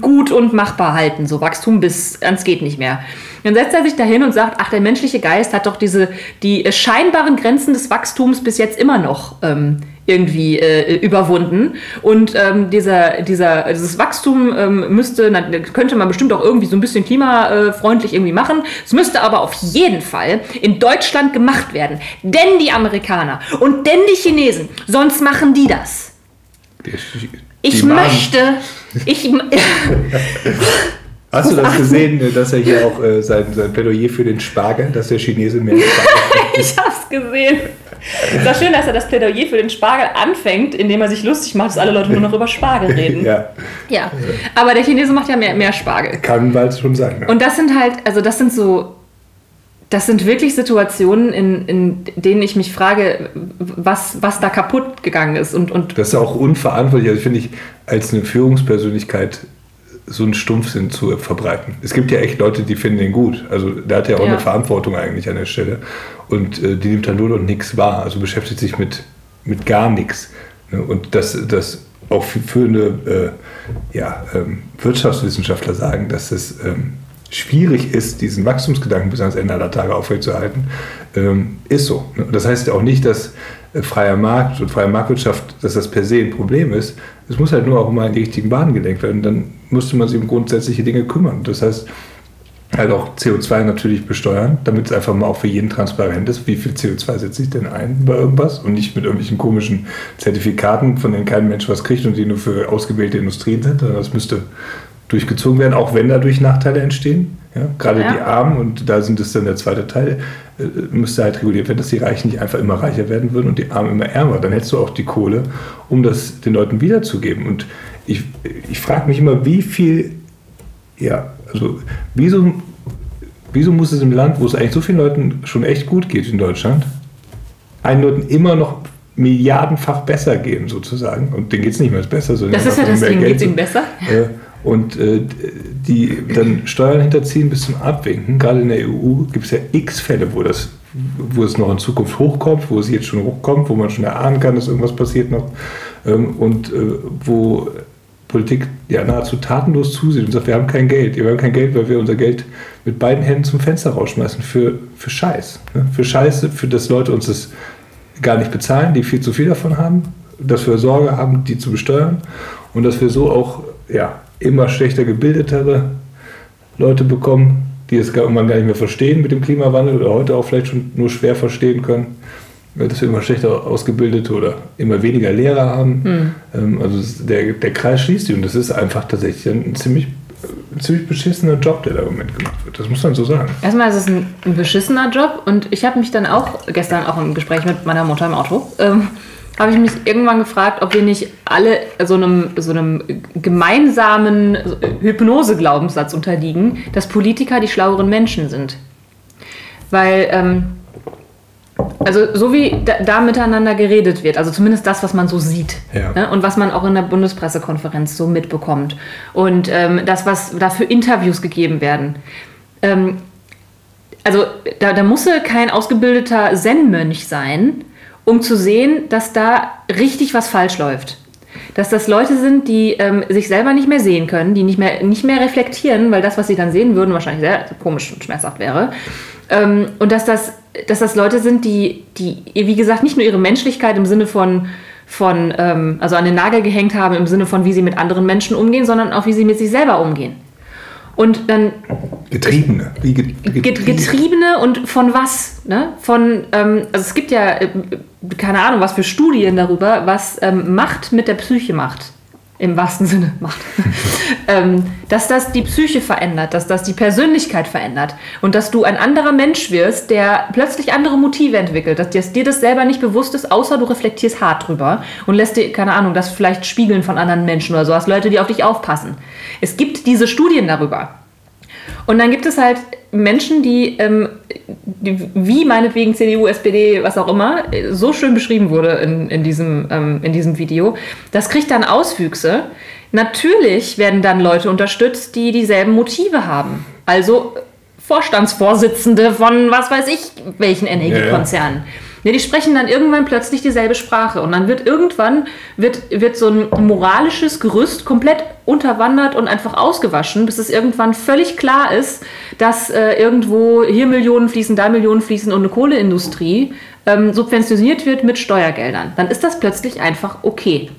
[SPEAKER 2] gut und machbar halten. So Wachstum bis ans geht nicht mehr. Dann setzt er sich dahin und sagt, ach, der menschliche Geist hat doch diese, die scheinbaren Grenzen des Wachstums bis jetzt immer noch ähm, irgendwie äh, überwunden. Und ähm, dieser, dieser, dieses Wachstum ähm, müsste, könnte man bestimmt auch irgendwie so ein bisschen klimafreundlich irgendwie machen. Es müsste aber auf jeden Fall in Deutschland gemacht werden. Denn die Amerikaner und denn die Chinesen, sonst machen die das. Ich möchte. Ich,
[SPEAKER 3] Hast du das gesehen, dass er hier auch äh, sein, sein Plädoyer für den Spargel, dass der Chinese mehr Spargel
[SPEAKER 2] Ich hab's gesehen. Es war schön, dass er das Plädoyer für den Spargel anfängt, indem er sich lustig macht, dass alle Leute nur noch über Spargel reden. ja. ja. Aber der Chinese macht ja mehr, mehr Spargel.
[SPEAKER 3] Kann bald schon sein.
[SPEAKER 2] Ja. Und das sind halt, also das sind so, das sind wirklich Situationen, in, in denen ich mich frage, was, was da kaputt gegangen ist. Und, und
[SPEAKER 3] das ist auch unverantwortlich. Also finde ich, als eine Führungspersönlichkeit so einen Stumpfsinn zu verbreiten. Es gibt ja echt Leute, die finden den gut. Also der hat ja auch ja. eine Verantwortung eigentlich an der Stelle. Und äh, die nimmt dann null und nichts wahr. Also beschäftigt sich mit, mit gar nichts. Ne? Und das, das auch führende äh, ja, ähm, Wirtschaftswissenschaftler sagen, dass es ähm, schwierig ist, diesen Wachstumsgedanken bis ans Ende aller Tage aufrechtzuerhalten, ähm, ist so. Ne? Das heißt ja auch nicht, dass freier Markt und freie Marktwirtschaft, dass das per se ein Problem ist. Es muss halt nur auch mal in die richtigen Bahnen gelenkt werden. Dann müsste man sich um grundsätzliche Dinge kümmern. Das heißt, halt auch CO2 natürlich besteuern, damit es einfach mal auch für jeden transparent ist, wie viel CO2 setze ich denn ein bei irgendwas und nicht mit irgendwelchen komischen Zertifikaten, von denen kein Mensch was kriegt und die nur für ausgewählte Industrien sind. Das müsste durchgezogen werden, auch wenn dadurch Nachteile entstehen. Ja, gerade ja. die Armen, und da sind es dann der zweite Teil, äh, müsste halt reguliert werden, dass die Reichen nicht einfach immer reicher werden würden und die Armen immer ärmer. Dann hättest du auch die Kohle, um das den Leuten wiederzugeben. Und ich, ich frage mich immer, wie viel, ja, also wieso, wieso muss es im Land, wo es eigentlich so vielen Leuten schon echt gut geht in Deutschland, einen Leuten immer noch milliardenfach besser gehen, sozusagen. Und denen geht es nicht mehr besser.
[SPEAKER 2] Sondern das ist ja das Ding, geht es ihnen besser?
[SPEAKER 3] Äh, und äh, die dann Steuern hinterziehen bis zum Abwinken. Gerade in der EU gibt es ja x Fälle, wo, das, wo es noch in Zukunft hochkommt, wo es jetzt schon hochkommt, wo man schon erahnen kann, dass irgendwas passiert noch. Ähm, und äh, wo Politik ja nahezu tatenlos zusieht und sagt, wir haben kein Geld. Wir haben kein Geld, weil wir unser Geld mit beiden Händen zum Fenster rausschmeißen für, für Scheiß. Ne? Für Scheiße, für das Leute uns das gar nicht bezahlen, die viel zu viel davon haben, dass wir Sorge haben, die zu besteuern und dass wir so auch ja, immer schlechter gebildetere Leute bekommen, die es irgendwann gar nicht mehr verstehen mit dem Klimawandel oder heute auch vielleicht schon nur schwer verstehen können, dass wir immer schlechter ausgebildete oder immer weniger Lehrer haben. Mhm. Also der, der Kreis schließt sich und das ist einfach tatsächlich ein ziemlich ein ziemlich beschissener Job, der da im Moment gemacht wird. Das muss man so sagen.
[SPEAKER 2] Erstmal ist es ein, ein beschissener Job und ich habe mich dann auch gestern auch im Gespräch mit meiner Mutter im Auto ähm, habe ich mich irgendwann gefragt, ob wir nicht alle so einem, so einem gemeinsamen Hypnose-Glaubenssatz unterliegen, dass Politiker die schlaueren Menschen sind. Weil, ähm, also so wie da, da, miteinander geredet wird, also zumindest das, was man so sieht ja. ne, und was man auch in der Bundespressekonferenz so mitbekommt und ähm, das, was da für Interviews gegeben werden. Ähm, also da, da muss kein ausgebildeter Zen-Mönch sein, um zu sehen, dass da richtig was falsch läuft. Dass das Leute sind, die ähm, sich selber nicht mehr sehen können, die nicht mehr, nicht mehr reflektieren, weil das, was sie dann sehen würden, wahrscheinlich sehr komisch und schmerzhaft wäre. Ähm, und dass das, dass das Leute sind, die, die, wie gesagt, nicht nur ihre Menschlichkeit im Sinne von, von ähm, also an den Nagel gehängt haben, im Sinne von, wie sie mit anderen Menschen umgehen, sondern auch, wie sie mit sich selber umgehen. Und dann.
[SPEAKER 3] Getriebene. Wie
[SPEAKER 2] getriebene. getriebene und von was? Ne? Von, ähm, also es gibt ja äh, keine Ahnung, was für Studien darüber, was ähm, Macht mit der Psyche macht. im wahrsten Sinne Macht, ähm, dass das die Psyche verändert, dass das die Persönlichkeit verändert und dass du ein anderer Mensch wirst, der plötzlich andere Motive entwickelt, dass dir, dir das selber nicht bewusst ist, außer du reflektierst hart drüber und lässt dir, keine Ahnung, das vielleicht spiegeln von anderen Menschen oder so, hast Leute, die auf dich aufpassen. Es gibt diese Studien darüber. Und dann gibt es halt Menschen, die, ähm, die, wie meinetwegen CDU, SPD, was auch immer, so schön beschrieben wurde in, in, diesem, ähm, in diesem Video. Das kriegt dann Auswüchse. Natürlich werden dann Leute unterstützt, die dieselben Motive haben. Also Vorstandsvorsitzende von was weiß ich welchen Energiekonzernen. Ja, ja. Ja, die sprechen dann irgendwann plötzlich dieselbe Sprache und dann wird irgendwann wird, wird so ein moralisches Gerüst komplett unterwandert und einfach ausgewaschen, bis es irgendwann völlig klar ist, dass äh, irgendwo hier Millionen fließen, da Millionen fließen und eine Kohleindustrie ähm, subventioniert wird mit Steuergeldern. Dann ist das plötzlich einfach okay.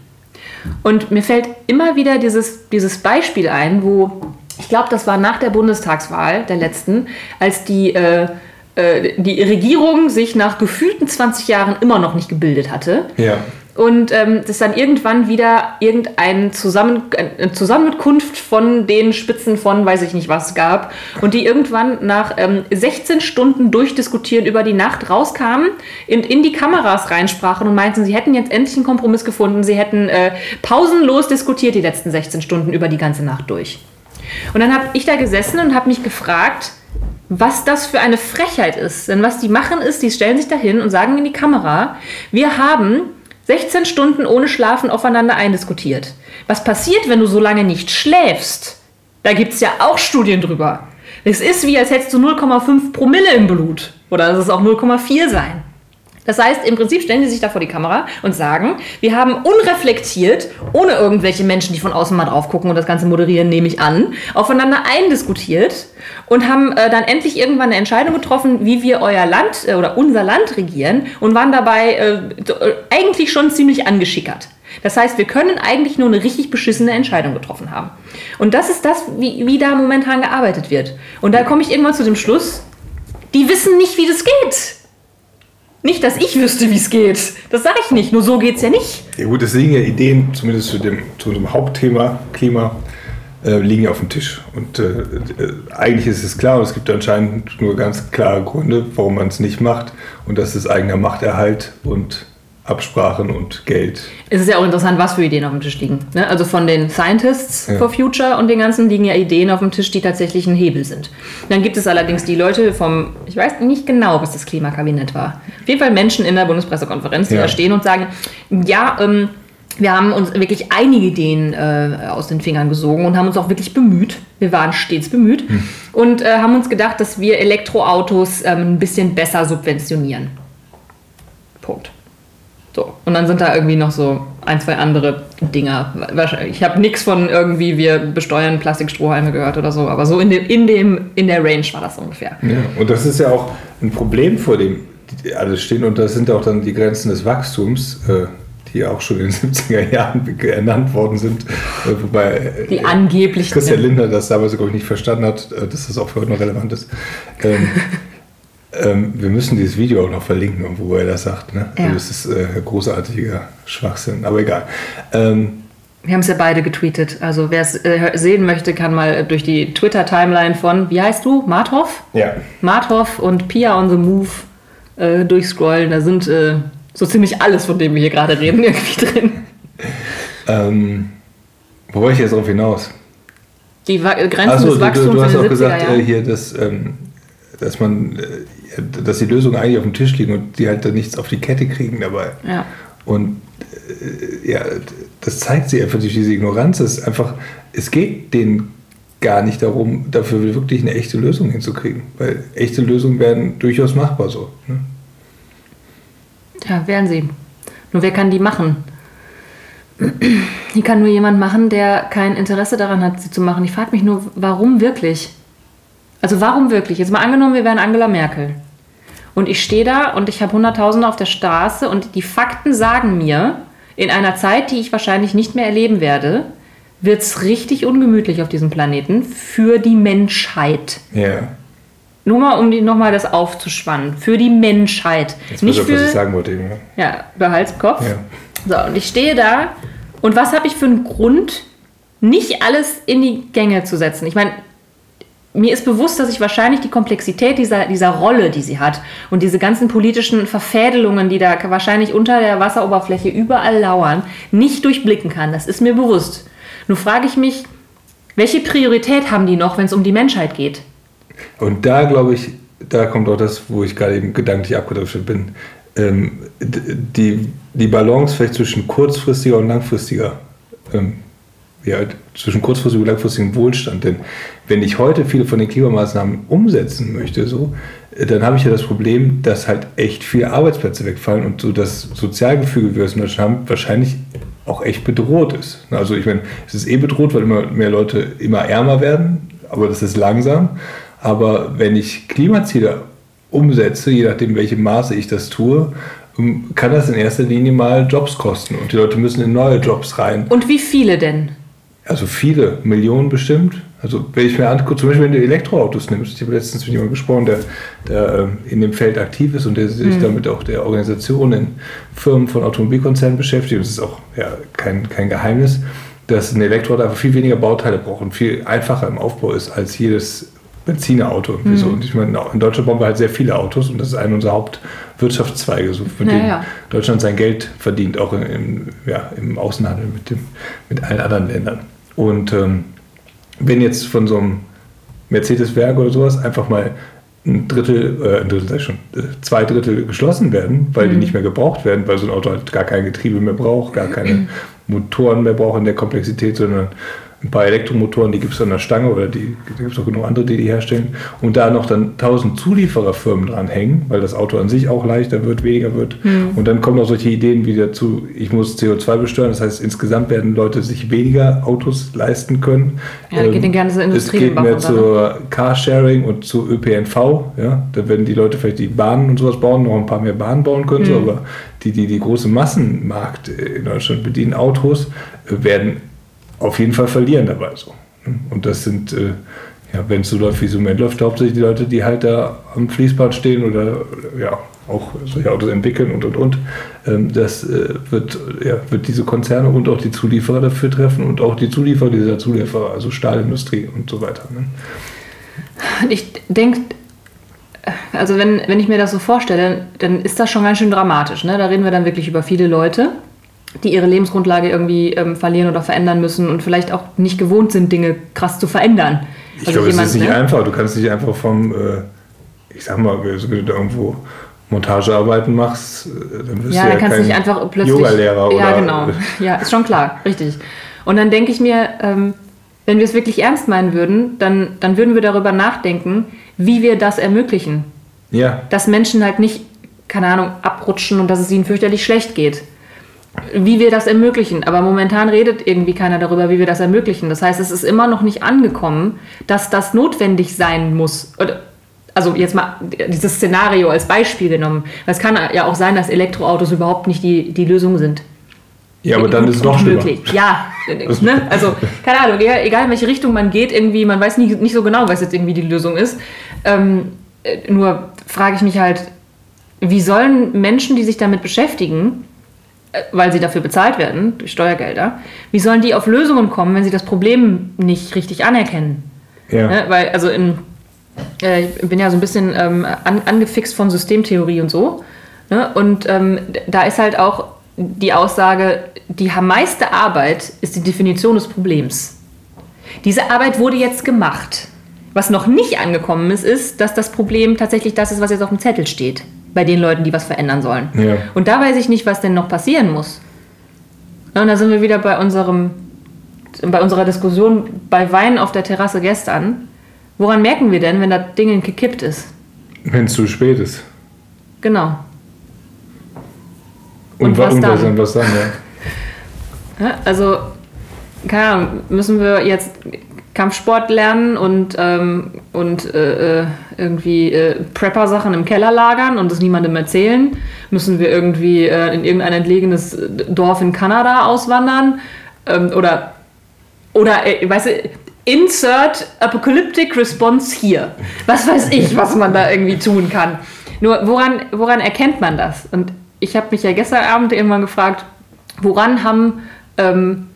[SPEAKER 2] Und mir fällt immer wieder dieses, dieses Beispiel ein, wo ich glaube, das war nach der Bundestagswahl, der letzten, als die äh, äh, die Regierung sich nach gefühlten 20 Jahren immer noch nicht gebildet hatte.
[SPEAKER 3] Ja.
[SPEAKER 2] Und ähm, das dann irgendwann wieder irgendeine Zusammen eine Zusammenkunft von den Spitzen von weiß ich nicht was gab. Und die irgendwann nach ähm, 16 Stunden durchdiskutieren über die Nacht rauskamen, in, in die Kameras reinsprachen und meinten, sie hätten jetzt endlich einen Kompromiss gefunden. Sie hätten äh, pausenlos diskutiert die letzten 16 Stunden über die ganze Nacht durch. Und dann habe ich da gesessen und habe mich gefragt, was das für eine Frechheit ist. Denn was die machen ist, die stellen sich dahin und sagen in die Kamera, wir haben 16 Stunden ohne Schlafen aufeinander eindiskutiert. Was passiert, wenn du so lange nicht schläfst? Da gibt es ja auch Studien drüber. Es ist wie, als hättest du 0,5 Promille im Blut. Oder es ist auch 0,4 sein. Das heißt, im Prinzip stellen die sich da vor die Kamera und sagen, wir haben unreflektiert, ohne irgendwelche Menschen, die von außen mal drauf gucken und das Ganze moderieren, nehme ich an, aufeinander eindiskutiert und haben äh, dann endlich irgendwann eine Entscheidung getroffen, wie wir euer Land äh, oder unser Land regieren und waren dabei äh, äh eigentlich schon ziemlich angeschickert. Das heißt, wir können eigentlich nur eine richtig beschissene Entscheidung getroffen haben. Und das ist das, wie, wie da momentan gearbeitet wird. Und da komme ich irgendwann zu dem Schluss, die wissen nicht, wie das geht. Nicht, dass ich wüsste, wie es geht. Das sage ich nicht. Nur so geht es ja nicht.
[SPEAKER 3] Ja gut, es liegen ja Ideen, zumindest zu dem, zu dem Hauptthema Klima, äh, liegen ja auf dem Tisch. Und äh, äh, eigentlich ist es klar, und es gibt anscheinend nur ganz klare Gründe, warum man es nicht macht. Und das ist eigener Machterhalt und Absprachen und Geld.
[SPEAKER 2] Es ist ja auch interessant, was für Ideen auf dem Tisch liegen. Ne? Also von den Scientists ja. for Future und den ganzen liegen ja Ideen auf dem Tisch, die tatsächlich ein Hebel sind. Dann gibt es allerdings die Leute vom, ich weiß nicht genau, was das Klimakabinett war. Auf jeden Fall Menschen in der Bundespressekonferenz, die ja. da stehen und sagen, ja, ähm, wir haben uns wirklich einige Ideen äh, aus den Fingern gesogen und haben uns auch wirklich bemüht. Wir waren stets bemüht hm. und äh, haben uns gedacht, dass wir Elektroautos ähm, ein bisschen besser subventionieren. Punkt. So, und dann sind da irgendwie noch so ein, zwei andere Dinger. Ich habe nichts von irgendwie, wir besteuern Plastikstrohhalme gehört oder so, aber so in, dem, in, dem, in der Range war das ungefähr.
[SPEAKER 3] Ja, und das ist ja auch ein Problem, vor dem alles stehen, und das sind auch dann die Grenzen des Wachstums. Äh, die auch schon in den 70er Jahren ernannt worden sind. Äh, wobei
[SPEAKER 2] äh, die angeblich
[SPEAKER 3] Christian Lindner das damals, glaube ich, nicht verstanden hat, dass das auch für heute noch relevant ist. Ähm, wir müssen dieses Video auch noch verlinken, wo er das sagt. Ne? Ja. Das ist äh, großartiger Schwachsinn, aber egal. Ähm,
[SPEAKER 2] wir haben es ja beide getweetet. Also wer es äh, sehen möchte, kann mal durch die Twitter-Timeline von, wie heißt du? Marthoff?
[SPEAKER 3] Ja.
[SPEAKER 2] Marthoff und Pia on the Move äh, durchscrollen. Da sind äh, so ziemlich alles, von dem wir hier gerade reden, irgendwie drin.
[SPEAKER 3] Ähm, wo wollte ich jetzt darauf hinaus?
[SPEAKER 2] Die Wa Grenzen so, des Wachstums
[SPEAKER 3] du, du hast auch gesagt, äh, hier, dass, ähm, dass man äh, dass die Lösungen eigentlich auf dem Tisch liegen und die halt dann nichts auf die Kette kriegen dabei.
[SPEAKER 2] Ja.
[SPEAKER 3] Und äh, ja, das zeigt sich einfach durch diese Ignoranz. Es ist einfach, es geht denen gar nicht darum, dafür wirklich eine echte Lösung hinzukriegen. Weil echte Lösungen werden durchaus machbar so. Ne?
[SPEAKER 2] Ja, werden sie. Nur wer kann die machen? Die kann nur jemand machen, der kein Interesse daran hat, sie zu machen. Ich frage mich nur, warum wirklich? Also warum wirklich? Jetzt mal angenommen, wir wären Angela Merkel. Und ich stehe da und ich habe Hunderttausende auf der Straße und die Fakten sagen mir, in einer Zeit, die ich wahrscheinlich nicht mehr erleben werde, wird es richtig ungemütlich auf diesem Planeten für die Menschheit.
[SPEAKER 3] Ja.
[SPEAKER 2] Nur mal, um nochmal das aufzuspannen. Für die Menschheit.
[SPEAKER 3] Jetzt nicht auf, für, was ich sagen wollte. Eben,
[SPEAKER 2] ja, ja Behaltskopf. Ja. So, und ich stehe da Und was habe ich für einen Grund, nicht alles in die Gänge zu setzen? Ich meine, mir ist bewusst, dass ich wahrscheinlich die Komplexität dieser, dieser Rolle, die sie hat und diese ganzen politischen Verfädelungen, die da wahrscheinlich unter der Wasseroberfläche überall lauern, nicht durchblicken kann. Das ist mir bewusst. Nur frage ich mich, welche Priorität haben die noch, wenn es um die Menschheit geht?
[SPEAKER 3] Und da glaube ich, da kommt auch das, wo ich gerade eben gedanklich abgedriftet bin. Ähm, die, die Balance vielleicht zwischen kurzfristiger und langfristiger ähm, ja, zwischen kurzfristigem und langfristigem Wohlstand. Denn wenn ich heute viele von den Klimamaßnahmen umsetzen möchte, so, dann habe ich ja das Problem, dass halt echt viele Arbeitsplätze wegfallen und so das Sozialgefüge, wie wir es in Deutschland haben, wahrscheinlich auch echt bedroht ist. Also ich meine, es ist eh bedroht, weil immer mehr Leute immer ärmer werden, aber das ist langsam. Aber wenn ich Klimaziele umsetze, je nachdem, welchem Maße ich das tue, ähm, kann das in erster Linie mal Jobs kosten und die Leute müssen in neue Jobs rein.
[SPEAKER 2] Und wie viele denn?
[SPEAKER 3] Also viele, Millionen bestimmt. Also wenn ich mir angucke, zum Beispiel wenn du Elektroautos nimmst, ich habe letztens mit jemandem gesprochen, der, der ähm, in dem Feld aktiv ist und der sich mhm. damit auch der Organisation in Firmen von Automobilkonzernen beschäftigt. Und es ist auch ja, kein, kein Geheimnis, dass ein Elektroauto einfach viel weniger Bauteile braucht und viel einfacher im Aufbau ist als jedes Benzinerauto. Mhm. So. Und ich meine, in Deutschland bauen wir halt sehr viele Autos und das ist einer unserer Hauptwirtschaftszweige, so, mit ja, dem ja. Deutschland sein Geld verdient, auch im, ja, im Außenhandel mit, dem, mit allen anderen Ländern. Und ähm, wenn jetzt von so einem Mercedes-Werk oder sowas einfach mal ein Drittel, äh, ein Drittel schon, äh, zwei Drittel geschlossen werden, weil mhm. die nicht mehr gebraucht werden, weil so ein Auto halt gar kein Getriebe mehr braucht, gar keine Motoren mehr braucht in der Komplexität, sondern ein paar Elektromotoren, die gibt es an der Stange oder die, da gibt es auch genug andere, die die herstellen. Und da noch dann tausend Zuliefererfirmen dran hängen, weil das Auto an sich auch leichter wird, weniger wird. Mhm. Und dann kommen noch solche Ideen wie dazu, ich muss CO2 besteuern. Das heißt, insgesamt werden Leute sich weniger Autos leisten können.
[SPEAKER 2] Ja, da geht ähm, die ganze Industrie
[SPEAKER 3] Es geht mehr zur Carsharing und zu ÖPNV. Ja? Da werden die Leute vielleicht die Bahnen und sowas bauen, noch ein paar mehr Bahnen bauen können. Mhm. So, aber die, die die große Massenmarkt in Deutschland bedienen, Autos, werden auf jeden Fall verlieren dabei so. Und das sind, äh, ja, wenn es so läuft, wie es im Moment läuft, hauptsächlich die Leute, die halt da am Fließband stehen oder ja, auch solche Autos entwickeln und und und. Ähm, das äh, wird, ja, wird diese Konzerne und auch die Zulieferer dafür treffen und auch die Zulieferer dieser Zulieferer, also Stahlindustrie und so weiter. Ne?
[SPEAKER 2] Ich denke, also wenn, wenn ich mir das so vorstelle, dann ist das schon ganz schön dramatisch. Ne? Da reden wir dann wirklich über viele Leute die ihre Lebensgrundlage irgendwie ähm, verlieren oder verändern müssen und vielleicht auch nicht gewohnt sind, Dinge krass zu verändern.
[SPEAKER 3] Ich also glaube, es ist nicht ne? einfach. Du kannst nicht einfach vom, äh, ich sag mal, wenn du irgendwo Montagearbeiten machst, äh, dann wirst
[SPEAKER 2] ja,
[SPEAKER 3] du ja
[SPEAKER 2] dann kannst du nicht einfach plötzlich.
[SPEAKER 3] Yoga-Lehrer oder.
[SPEAKER 2] Ja, genau. Ja, ist schon klar, richtig. Und dann denke ich mir, ähm, wenn wir es wirklich ernst meinen würden, dann, dann würden wir darüber nachdenken, wie wir das ermöglichen.
[SPEAKER 3] Ja.
[SPEAKER 2] Dass Menschen halt nicht, keine Ahnung, abrutschen und dass es ihnen fürchterlich schlecht geht wie wir das ermöglichen. Aber momentan redet irgendwie keiner darüber, wie wir das ermöglichen. Das heißt, es ist immer noch nicht angekommen, dass das notwendig sein muss. Also jetzt mal dieses Szenario als Beispiel genommen. Es kann ja auch sein, dass Elektroautos überhaupt nicht die, die Lösung sind.
[SPEAKER 3] Ja, aber dann ist es noch schlimmer.
[SPEAKER 2] Ja, ne? also keine Ahnung, egal in welche Richtung man geht, irgendwie, man weiß nicht, nicht so genau, was jetzt irgendwie die Lösung ist. Ähm, äh, nur frage ich mich halt, wie sollen Menschen, die sich damit beschäftigen, weil sie dafür bezahlt werden, durch Steuergelder, wie sollen die auf Lösungen kommen, wenn sie das Problem nicht richtig anerkennen? Ja. Ne? Weil, also in, äh, ich bin ja so ein bisschen ähm, an, angefixt von Systemtheorie und so. Ne? Und ähm, da ist halt auch die Aussage, die meiste Arbeit ist die Definition des Problems. Diese Arbeit wurde jetzt gemacht. Was noch nicht angekommen ist, ist, dass das Problem tatsächlich das ist, was jetzt auf dem Zettel steht bei den Leuten, die was verändern sollen. Ja. Und da weiß ich nicht, was denn noch passieren muss. Und da sind wir wieder bei unserem, bei unserer Diskussion bei Wein auf der Terrasse gestern. Woran merken wir denn, wenn das Ding gekippt ist?
[SPEAKER 3] Wenn es zu spät ist.
[SPEAKER 2] Genau.
[SPEAKER 3] Und, Und was, dann? was dann,
[SPEAKER 2] ja. Also, keine Ahnung, müssen wir jetzt Kampfsport lernen und, ähm, und äh, äh, irgendwie äh, Prepper-Sachen im Keller lagern und das niemandem erzählen? Müssen wir irgendwie äh, in irgendein entlegenes Dorf in Kanada auswandern? Ähm, oder, oder äh, weißt du, insert Apocalyptic Response hier. Was weiß ich, was man da irgendwie tun kann. Nur woran, woran erkennt man das? Und ich habe mich ja gestern Abend irgendwann gefragt, woran haben ähm,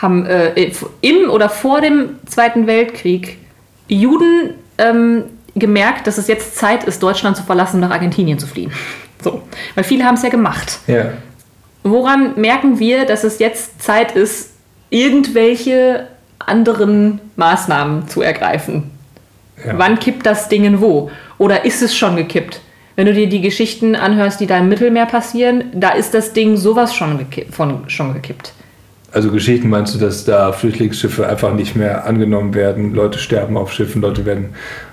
[SPEAKER 2] haben äh, im oder vor dem Zweiten Weltkrieg Juden ähm, gemerkt, dass es jetzt Zeit ist, Deutschland zu verlassen und nach Argentinien zu fliehen. So, weil viele haben es ja gemacht.
[SPEAKER 3] Ja.
[SPEAKER 2] Woran merken wir, dass es jetzt Zeit ist, irgendwelche anderen Maßnahmen zu ergreifen?
[SPEAKER 3] Ja.
[SPEAKER 2] Wann kippt das Ding wo? Oder ist es schon gekippt? Wenn du dir die Geschichten anhörst, die da im Mittelmeer passieren, da ist das Ding sowas schon, gekippt, von, schon gekippt.
[SPEAKER 3] Also Geschichten meinst du, dass da Flüchtlingsschiffe einfach nicht mehr angenommen werden, Leute sterben auf Schiffen, Leute werden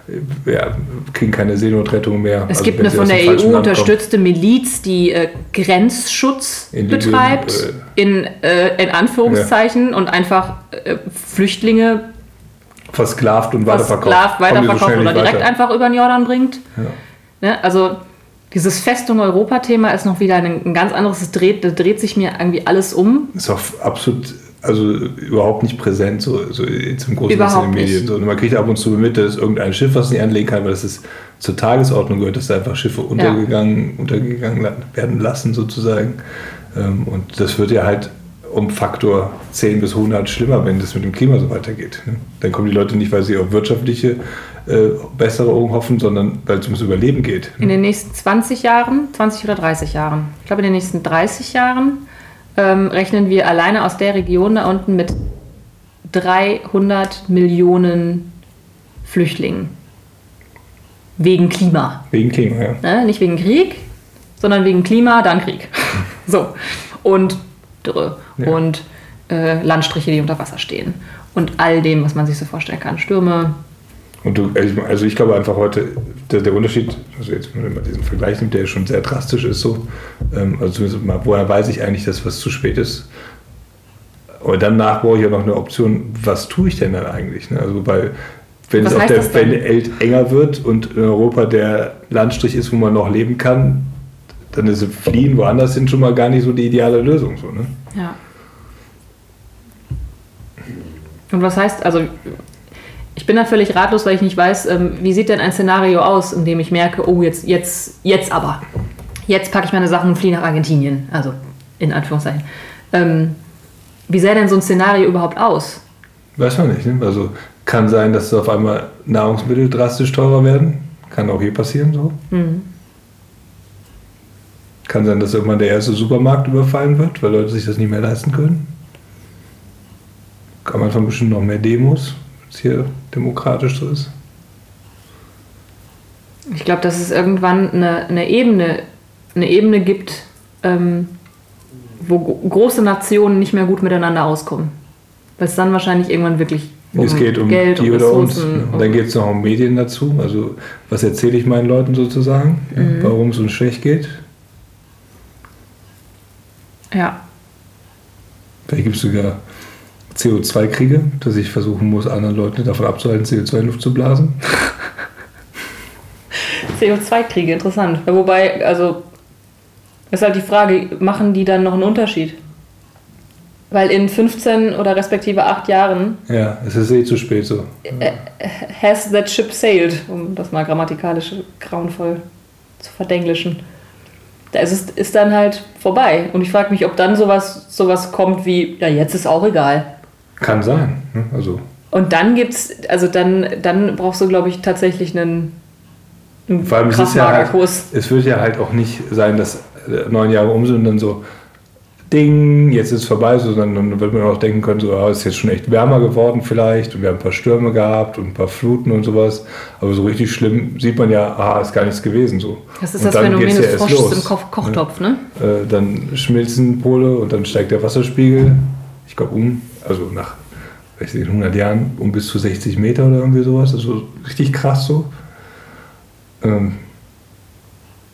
[SPEAKER 3] äh, ja, kriegen keine Seenotrettung mehr.
[SPEAKER 2] Es
[SPEAKER 3] Also
[SPEAKER 2] gibt eine von der EU
[SPEAKER 3] kommen.
[SPEAKER 2] unterstützte Miliz, die äh, Grenzschutz
[SPEAKER 3] In Libyen,
[SPEAKER 2] betreibt,
[SPEAKER 3] äh,
[SPEAKER 2] in, äh, in Anführungszeichen, und einfach äh, Flüchtlinge
[SPEAKER 3] versklavt und weiterverkauft.
[SPEAKER 2] versklavt,
[SPEAKER 3] so
[SPEAKER 2] weiterverkauft oder direkt
[SPEAKER 3] weiter.
[SPEAKER 2] einfach über den Jordan bringt.
[SPEAKER 3] Ja.
[SPEAKER 2] Ne? Also dieses Festung Europa-Thema ist noch wieder ein, ein ganz anderes. Es dreht, da dreht sich mir irgendwie alles um.
[SPEAKER 3] Ist auch absolut, also überhaupt nicht präsent, so, so im Großen Ganzen in
[SPEAKER 2] Überhaupt
[SPEAKER 3] den Medien. So, man kriegt ab und zu mit, dass irgendein Schiff, was nicht anlegen kann, weil das ist zur Tagesordnung gehört, dass da einfach Schiffe untergegangen, untergegangen werden lassen sozusagen. Ähm, Und das wird ja halt um Faktor 10 bis 100 schlimmer, wenn das mit dem Klima so weitergeht. ne? Dann kommen die Leute nicht, weil sie auf wirtschaftliche äh, Besserung hoffen, sondern weil es ums Überleben geht.
[SPEAKER 2] In den nächsten 20 Jahren, 20 oder 30 Jahren, ich glaube in den nächsten 30 Jahren, ähm, rechnen wir alleine aus der Region da unten mit 300 Millionen Flüchtlingen. Wegen Klima.
[SPEAKER 3] Wegen Klima, ja.
[SPEAKER 2] Ne? Nicht wegen Krieg, sondern wegen Klima, dann Krieg. so. Und Dürre.
[SPEAKER 3] Ja.
[SPEAKER 2] Und äh, Landstriche, die unter Wasser stehen. Und all dem, was man sich so vorstellen kann. Stürme.
[SPEAKER 3] Und du, also ich glaube einfach heute, der, der Unterschied, also jetzt wenn man diesen Vergleich nimmt, der schon sehr drastisch ist, so, ähm, also zumindest mal, woher weiß ich eigentlich, dass was zu spät ist. Aber danach brauche ich ja noch eine Option, was tue ich denn dann eigentlich? Ne? Also weil wenn
[SPEAKER 2] Was
[SPEAKER 3] es auf der? Welt enger wird und in Europa der Landstrich ist, wo man noch leben kann, dann ist Fliehen woanders hin schon mal gar nicht so die ideale Lösung. So, ne?
[SPEAKER 2] Ja. Und was heißt, also ich bin da völlig ratlos, weil ich nicht weiß, ähm, wie sieht denn ein Szenario aus, in dem ich merke, oh, jetzt, jetzt, jetzt aber. Jetzt packe ich meine Sachen und fliehe nach Argentinien. Also in Anführungszeichen. Ähm, wie sähe denn so ein Szenario überhaupt aus?
[SPEAKER 3] Weiß man nicht. Ne? Also kann sein, dass auf einmal Nahrungsmittel drastisch teurer werden. Kann auch hier passieren so.
[SPEAKER 2] Mhm.
[SPEAKER 3] Kann sein, dass irgendwann der erste Supermarkt überfallen wird, weil Leute sich das nicht mehr leisten können. Kann man von bestimmt noch mehr Demos, es hier demokratisch so ist.
[SPEAKER 2] Ich glaube, dass es irgendwann eine, eine, Ebene, eine Ebene gibt, ähm, wo gro- große Nationen nicht mehr gut miteinander auskommen. Weil es dann wahrscheinlich irgendwann wirklich
[SPEAKER 3] es geht um
[SPEAKER 2] Geld,
[SPEAKER 3] die
[SPEAKER 2] um
[SPEAKER 3] oder uns. Und
[SPEAKER 2] um-
[SPEAKER 3] dann geht es noch um Medien dazu. Also was erzähle ich meinen Leuten sozusagen,
[SPEAKER 2] Mhm.
[SPEAKER 3] warum es uns schlecht geht.
[SPEAKER 2] Ja,
[SPEAKER 3] Vielleicht gibt es sogar CO2-Kriege, dass ich versuchen muss, anderen Leuten davon abzuhalten, CO2 in Luft zu blasen.
[SPEAKER 2] CO2-Kriege, interessant. Ja, wobei, also, ist halt die Frage, machen die dann noch einen Unterschied? Weil in 15 oder respektive 8 Jahren
[SPEAKER 3] Ja, es ist eh zu spät so.
[SPEAKER 2] has that ship sailed, um das mal grammatikalisch grauenvoll zu verdenglischen. Da ist es ist dann halt vorbei. Und ich frage mich, ob dann sowas, sowas kommt wie, ja, jetzt ist auch egal.
[SPEAKER 3] Kann sein. Ne? Also
[SPEAKER 2] Und dann gibt's, also dann, dann brauchst du, glaube ich, tatsächlich einen, einen
[SPEAKER 3] Vor allem es ist ja halt, es wird ja halt auch nicht sein, dass äh, neun Jahre um sind und dann so Ding, jetzt ist es vorbei, so, dann, wird man auch denken können, so, ah, ist jetzt schon echt wärmer geworden vielleicht und wir haben ein paar Stürme gehabt und ein paar Fluten und sowas. Aber so richtig schlimm sieht man ja, ah, ist gar nichts gewesen so.
[SPEAKER 2] Das ist
[SPEAKER 3] und
[SPEAKER 2] das Phänomen des
[SPEAKER 3] ja
[SPEAKER 2] Froschs im Koch Kochtopf, ne?
[SPEAKER 3] Äh, dann schmilzen Pole und dann steigt der Wasserspiegel, ich glaube um, also nach weiß nicht, 100 Jahren um bis zu 60 Meter oder irgendwie sowas. Also richtig krass so. Ähm,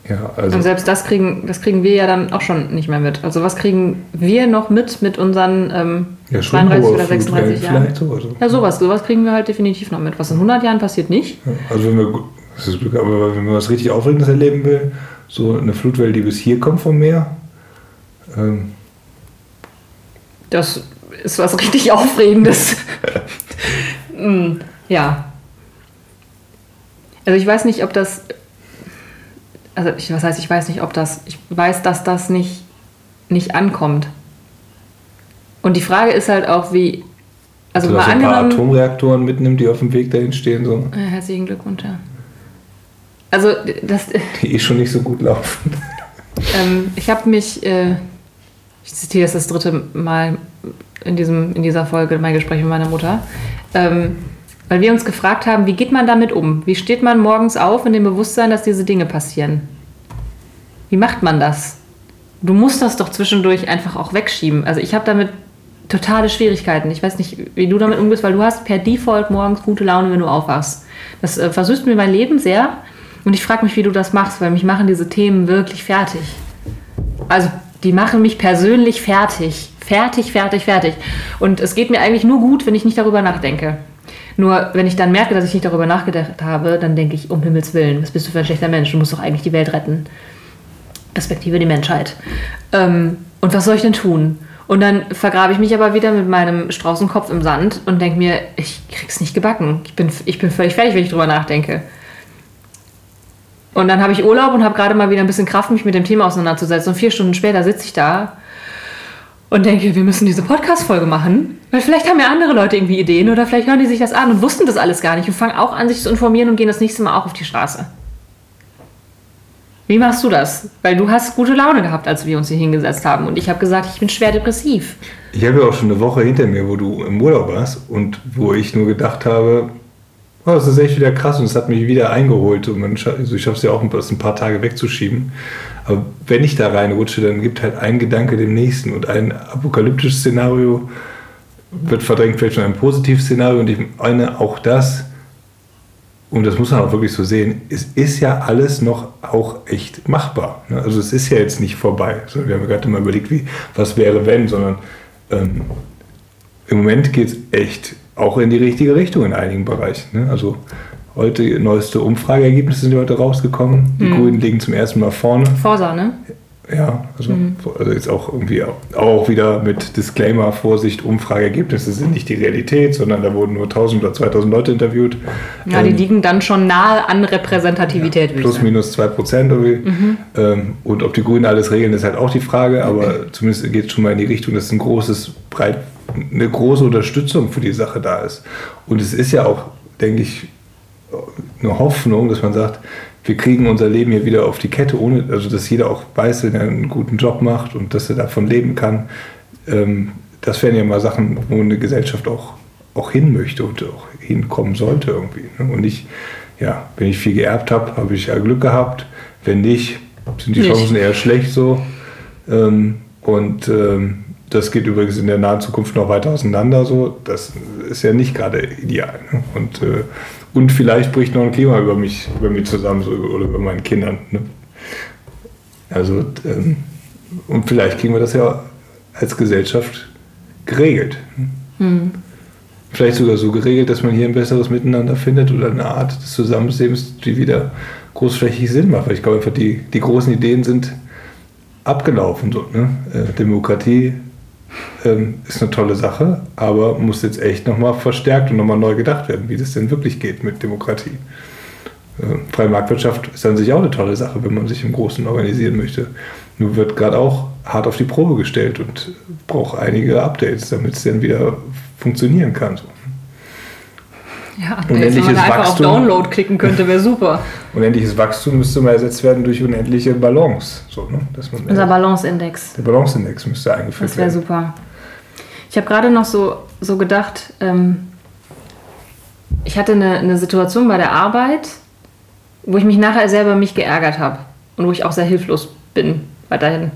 [SPEAKER 3] ja, also
[SPEAKER 2] Und selbst das kriegen, das kriegen wir ja dann auch schon nicht mehr mit. Also was kriegen wir noch mit mit unseren ähm,
[SPEAKER 3] ja, schon
[SPEAKER 2] 32
[SPEAKER 3] hohe
[SPEAKER 2] oder 36
[SPEAKER 3] Flutwellen
[SPEAKER 2] Jahren?
[SPEAKER 3] vielleicht so. Also,
[SPEAKER 2] Ja, sowas, sowas kriegen wir halt definitiv noch mit. Was in 100 Jahren passiert nicht.
[SPEAKER 3] ja, also wenn wir, das ist Glück, aber wenn man was richtig Aufregendes erleben will, so eine Flutwelle, die bis hier kommt vom Meer, ähm,
[SPEAKER 2] Das ist was richtig Aufregendes. Mm, ja. Also ich weiß nicht, ob das. Also ich, was heißt, ich weiß nicht, ob das. Ich weiß, dass das nicht, nicht ankommt. Und die Frage ist halt auch, wie. Also mal
[SPEAKER 3] so ein paar. Atomreaktoren mitnimmt, die auf dem Weg dahin stehen, so,
[SPEAKER 2] Ja, herzlichen Glückwunsch, ja. Also, das,
[SPEAKER 3] die eh schon nicht so gut laufen.
[SPEAKER 2] ähm, ich habe mich, äh, ich zitiere jetzt das dritte Mal in, diesem, in dieser Folge mein Gespräch mit meiner Mutter, ähm, weil wir uns gefragt haben, wie geht man damit um? Wie steht man morgens auf in dem Bewusstsein, dass diese Dinge passieren? Wie macht man das? Du musst das doch zwischendurch einfach auch wegschieben. Also ich habe damit totale Schwierigkeiten. Ich weiß nicht, wie du damit umgehst, weil du hast per Default morgens gute Laune, wenn du aufwachst. Das äh, versüßt mir mein Leben sehr. Und ich frage mich, wie du das machst, weil mich machen diese Themen wirklich fertig. Also die machen mich persönlich fertig. Fertig, fertig, fertig. Und es geht mir eigentlich nur gut, wenn ich nicht darüber nachdenke. Nur wenn ich dann merke, dass ich nicht darüber nachgedacht habe, dann denke ich, um Himmels Willen, was bist du für ein schlechter Mensch? Du musst doch eigentlich die Welt retten. Respektive die Menschheit. Ähm, und was soll ich denn tun? Und dann vergrabe ich mich aber wieder mit meinem Straußenkopf im Sand und denke mir, ich krieg's nicht gebacken. Ich bin, ich bin völlig fertig, wenn ich drüber nachdenke. Und dann habe ich Urlaub und habe gerade mal wieder ein bisschen Kraft, mich mit dem Thema auseinanderzusetzen. Und vier Stunden später sitze ich da und denke, wir müssen diese Podcast-Folge machen. Weil vielleicht haben ja andere Leute irgendwie Ideen oder vielleicht hören die sich das an und wussten das alles gar nicht und fangen auch an, sich zu informieren und gehen das nächste Mal auch auf die Straße. Wie machst du das? Weil du hast gute Laune gehabt, als wir uns hier hingesetzt haben. Und ich habe gesagt, ich bin schwer depressiv.
[SPEAKER 3] Ich habe ja auch schon eine Woche hinter mir, wo du im Urlaub warst und wo ich nur gedacht habe, oh, das ist echt wieder krass und es hat mich wieder eingeholt. Und man, also ich schaffe es ja auch, ein paar Tage wegzuschieben. Aber wenn ich da reinrutsche, dann gibt halt ein Gedanke dem nächsten und ein apokalyptisches Szenario wird verdrängt, vielleicht schon ein positives Szenario und ich meine auch das, und das muss man auch wirklich so sehen, es ist ja alles noch auch echt machbar. Ne? Also es ist ja jetzt nicht vorbei. wir haben gerade mal überlegt, wie, was wäre wenn, sondern ähm, im Moment geht es echt auch in die richtige Richtung in einigen Bereichen. Ne? Also heute neueste Umfrageergebnisse sind heute rausgekommen. Die Grünen liegen zum ersten Mal vorne.
[SPEAKER 2] Forsa, ne?
[SPEAKER 3] Ja, also, also jetzt auch irgendwie auch, auch wieder mit Disclaimer, Vorsicht, Umfrageergebnisse sind nicht die Realität, sondern da wurden nur 1000 oder 2000 Leute interviewt.
[SPEAKER 2] Ja, die
[SPEAKER 3] Ähm,
[SPEAKER 2] liegen dann schon nahe an Repräsentativität, ich
[SPEAKER 3] Plus minus 2 Prozent irgendwie. Ähm, und ob die Grünen alles regeln, ist halt auch die Frage, aber zumindest geht es schon mal in die Richtung, dass ein großes, breit, eine große Unterstützung für die Sache da ist. Und es ist ja auch, denke ich, eine Hoffnung, dass man sagt, wir kriegen unser Leben hier wieder auf die Kette, ohne, also dass jeder auch weiß, wenn er einen guten Job macht und dass er davon leben kann. Ähm, das wären ja mal Sachen, wo eine Gesellschaft auch, auch hin möchte und auch hinkommen sollte irgendwie. Ne? Und nicht, ja, wenn ich viel geerbt habe, habe ich ja Glück gehabt. Wenn nicht, sind die
[SPEAKER 2] Nicht.
[SPEAKER 3] Chancen eher schlecht so. Ähm, und ähm, das geht übrigens in der nahen Zukunft noch weiter auseinander. So. Das ist ja nicht gerade ideal. Ne? Und, äh, und vielleicht bricht noch ein Klima über mich, über mich zusammen so, oder über meinen Kindern. Ne? Also, ähm, und vielleicht kriegen wir das ja als Gesellschaft geregelt. Ne? Vielleicht sogar so geregelt, dass man hier ein besseres Miteinander findet oder eine Art des Zusammenlebens, die wieder großflächig Sinn macht. Weil ich glaube einfach, die, die großen Ideen sind abgelaufen. So, ne? äh, Demokratie ähm, ist eine tolle Sache, aber muss jetzt echt nochmal verstärkt und nochmal neu gedacht werden, wie das denn wirklich geht mit Demokratie. Äh, freie Marktwirtschaft ist an sich auch eine tolle Sache, wenn man sich im Großen organisieren möchte. Nur wird gerade auch hart auf die Probe gestellt und braucht einige Updates, damit es dann wieder funktionieren kann. So.
[SPEAKER 2] Ja,
[SPEAKER 3] Unendliches
[SPEAKER 2] wenn man einfach auf
[SPEAKER 3] Wachstum.
[SPEAKER 2] Download klicken könnte, wäre super.
[SPEAKER 3] Unendliches Wachstum müsste mal ersetzt werden durch unendliche Balance. So, ne? Dass man,
[SPEAKER 2] Unser Balanceindex.
[SPEAKER 3] der Balanceindex müsste eingeführt
[SPEAKER 2] Das wäre
[SPEAKER 3] werden.
[SPEAKER 2] super. Ich habe gerade noch so, so gedacht, ähm, ich hatte eine, eine Situation bei der Arbeit, wo ich mich nachher sehr über mich geärgert habe und wo ich auch sehr hilflos bin weiterhin.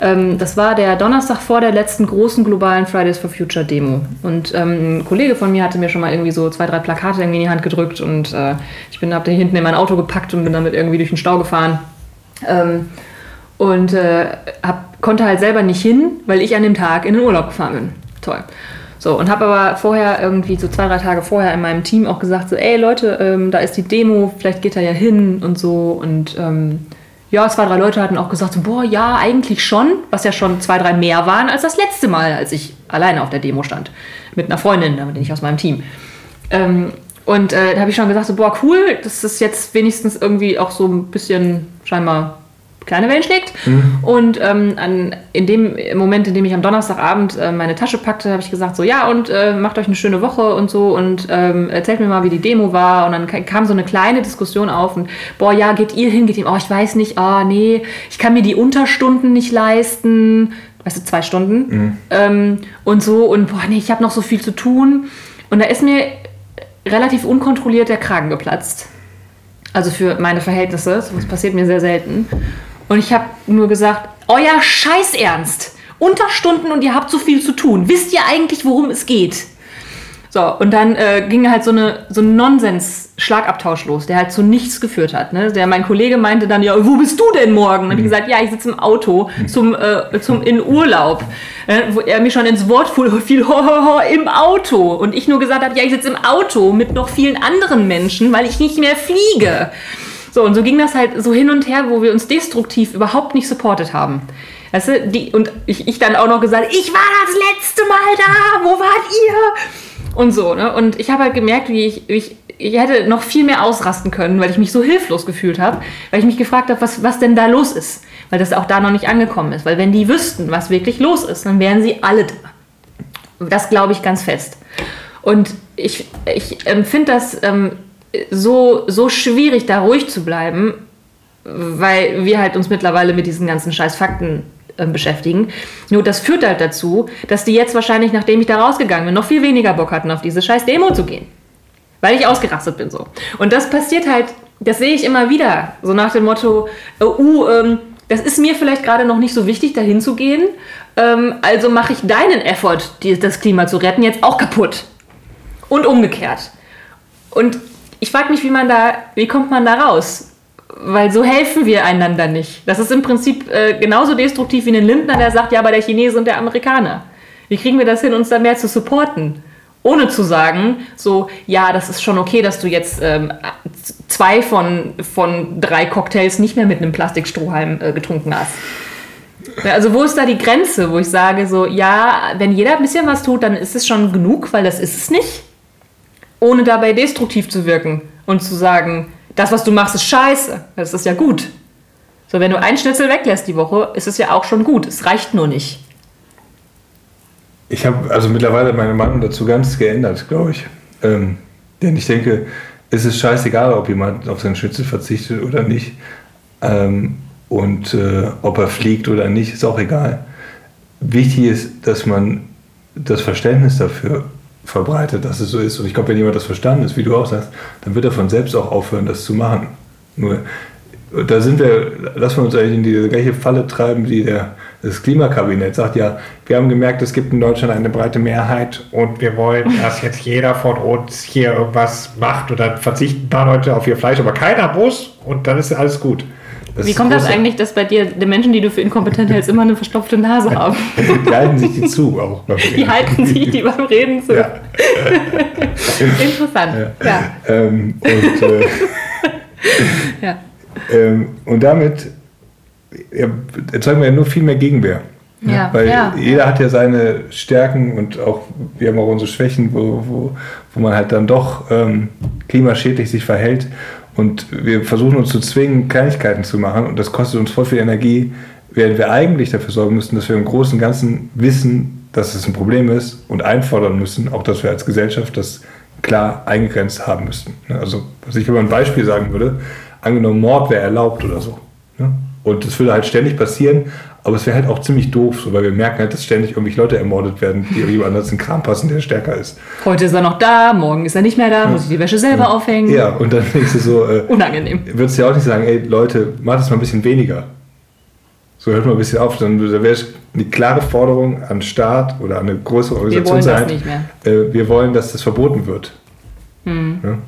[SPEAKER 2] Ähm, das war der Donnerstag vor der letzten großen globalen Fridays for Future Demo. Und ähm, ein Kollege von mir hatte mir schon mal irgendwie so zwei, drei Plakate irgendwie in die Hand gedrückt und äh, ich bin, hab hinten in mein Auto gepackt und bin damit irgendwie durch den Stau gefahren. Ähm, und äh, hab, konnte halt selber nicht hin, weil ich an dem Tag in den Urlaub gefahren bin. Toll. So, und habe aber vorher irgendwie so zwei, drei Tage vorher in meinem Team auch gesagt, so, ey Leute, ähm, da ist die Demo, vielleicht geht er ja hin und so. Und ähm, ja, zwei, drei Leute hatten auch gesagt, so, boah, ja, eigentlich schon, was ja schon zwei, drei mehr waren als das letzte Mal, als ich alleine auf der Demo stand. Mit einer Freundin, damit nicht aus meinem Team. Ähm, und äh, da habe ich schon gesagt, so, boah, cool, das ist jetzt wenigstens irgendwie auch so ein bisschen scheinbar kleine Wellen schlägt. Und ähm, an, in dem Moment, in dem ich am Donnerstagabend äh, meine Tasche packte, habe ich gesagt, so ja, und äh, macht euch eine schöne Woche und so und ähm, erzählt mir mal, wie die Demo war. Und dann ka- kam so eine kleine Diskussion auf und boah, ja, geht ihr hin, geht ihr, oh, ich weiß nicht, ah, nee, ich kann mir die Unterstunden nicht leisten. Weißt du, zwei Stunden. Ähm, und so, und boah, nee, ich habe noch so viel zu tun. Und da ist mir relativ unkontrolliert der Kragen geplatzt. Also für meine Verhältnisse. Das passiert mir sehr selten. Und ich habe nur gesagt, euer Scheißernst. Unterstunden und ihr habt so viel zu tun. Wisst ihr eigentlich, worum es geht? So, und dann äh, ging halt so, eine, so ein Nonsens-Schlagabtausch los, der halt zu nichts geführt hat. Ne? Der, mein Kollege meinte dann, ja, wo bist du denn morgen? Und hab ich gesagt, ja, ich sitze im Auto zum, äh, zum, in Urlaub. Äh, wo er mir schon ins Wort fiel ho, ho, ho, im Auto. Und ich nur gesagt habe, ja, ich sitze im Auto mit noch vielen anderen Menschen, weil ich nicht mehr fliege. So, und so ging das halt so hin und her, wo wir uns destruktiv überhaupt nicht supportet haben. Weißt du, die, und ich, ich dann auch noch gesagt, ich war das letzte Mal da, wo wart ihr? Und so, ne? Und ich habe halt gemerkt, wie ich, wie ich, ich hätte noch viel mehr ausrasten können, weil ich mich so hilflos gefühlt habe, weil ich mich gefragt habe, was, was denn da los ist. Weil das auch da noch nicht angekommen ist. Weil wenn die wüssten, was wirklich los ist, dann wären sie alle da. Das glaube ich ganz fest. Und ich, ich empfinde das ähm, so, so schwierig, da ruhig zu bleiben, weil wir halt uns mittlerweile mit diesen ganzen scheiß Fakten äh, beschäftigen. Nur das führt halt dazu, dass die jetzt wahrscheinlich, nachdem ich da rausgegangen bin, noch viel weniger Bock hatten, auf diese scheiß Demo zu gehen. Weil ich ausgerastet bin so. Und das passiert halt, das sehe ich immer wieder, so nach dem Motto, äh, uh, ähm, das ist mir vielleicht gerade noch nicht so wichtig, dahin zu gehen, ähm, also mache ich deinen Effort, die, das Klima zu retten, jetzt auch kaputt. Und umgekehrt. Und ich frage mich, wie man da, wie kommt man da raus? Weil so helfen wir einander nicht. Das ist im Prinzip äh, genauso destruktiv wie ein Lindner, der sagt, ja, aber der Chinese und der Amerikaner. Wie kriegen wir das hin, uns da mehr zu supporten? Ohne zu sagen, so, ja, das ist schon okay, dass du jetzt ähm, zwei von, von drei Cocktails nicht mehr mit einem Plastikstrohhalm äh, getrunken hast. Also wo ist da die Grenze, wo ich sage, so, ja, wenn jeder ein bisschen was tut, dann ist es schon genug, weil das ist es nicht. Ohne dabei destruktiv zu wirken und zu sagen, das, was du machst, ist scheiße. Das ist ja gut. So, wenn du einen Schnitzel weglässt die Woche, ist es ja auch schon gut. Es reicht nur nicht.
[SPEAKER 3] Ich habe also mittlerweile meine Meinung dazu ganz geändert, glaube ich. Ähm, denn ich denke, es ist scheißegal, ob jemand auf seinen Schnitzel verzichtet oder nicht. Ähm, und äh, ob er fliegt oder nicht, ist auch egal. Wichtig ist, dass man das Verständnis dafür verbreitet, dass es so ist. Und ich glaube, wenn jemand das verstanden ist, wie du auch sagst, dann wird er von selbst auch aufhören, das zu machen. Nur, da sind wir, lassen wir uns eigentlich in die gleiche Falle treiben, die der, das Klimakabinett sagt, ja, wir haben gemerkt, es gibt in Deutschland eine breite Mehrheit
[SPEAKER 4] Und wir wollen, dass jetzt jeder von uns hier irgendwas macht und dann verzichten ein paar Leute auf ihr Fleisch, aber keiner muss und dann ist alles gut.
[SPEAKER 3] Das
[SPEAKER 2] Wie kommt das eigentlich, dass bei dir die Menschen, die du für inkompetent hältst, immer eine verstopfte Nase haben?
[SPEAKER 3] Die halten sich die zu auch. beim
[SPEAKER 2] Die
[SPEAKER 3] Reden.
[SPEAKER 2] halten sich die beim Reden zu.
[SPEAKER 3] Ja.
[SPEAKER 2] Interessant. Ja.
[SPEAKER 3] Ähm, und, äh,
[SPEAKER 2] Ja.
[SPEAKER 3] ähm, und damit ja, erzeugen wir ja nur viel mehr Gegenwehr.
[SPEAKER 2] Ja,
[SPEAKER 3] Weil
[SPEAKER 2] ja.
[SPEAKER 3] jeder hat ja seine Stärken und auch wir haben auch unsere Schwächen, wo, wo, wo man halt dann doch ähm, klimaschädlich sich verhält. Und wir versuchen uns zu zwingen, Kleinigkeiten zu machen und das kostet uns voll viel Energie, während wir eigentlich dafür sorgen müssen, dass wir im Großen und Ganzen wissen, dass es ein Problem ist und einfordern müssen, auch dass wir als Gesellschaft das klar eingegrenzt haben müssen. Ne? Also, was ich über ein Beispiel sagen würde, angenommen Mord wäre erlaubt oder so. Ne? Und das würde halt ständig passieren, aber es wäre halt auch ziemlich doof, so, weil wir merken halt, dass ständig irgendwelche Leute ermordet werden, die jemand anders in Kram passen, der stärker ist.
[SPEAKER 2] Heute ist er noch da, morgen ist er nicht mehr da, muss ich die Wäsche selber aufhängen.
[SPEAKER 3] Ja, und dann denkst du so, äh,
[SPEAKER 2] Unangenehm.
[SPEAKER 3] würdest du ja auch nicht sagen, ey Leute, macht das mal ein bisschen weniger. So hört mal ein bisschen auf. Dann wäre es eine klare Forderung an Staat oder an eine größere
[SPEAKER 2] Wir
[SPEAKER 3] Organisation
[SPEAKER 2] wollen das
[SPEAKER 3] sein.
[SPEAKER 2] nicht mehr.
[SPEAKER 3] Äh, wir wollen, dass das verboten wird.
[SPEAKER 2] Hm.
[SPEAKER 3] Ja?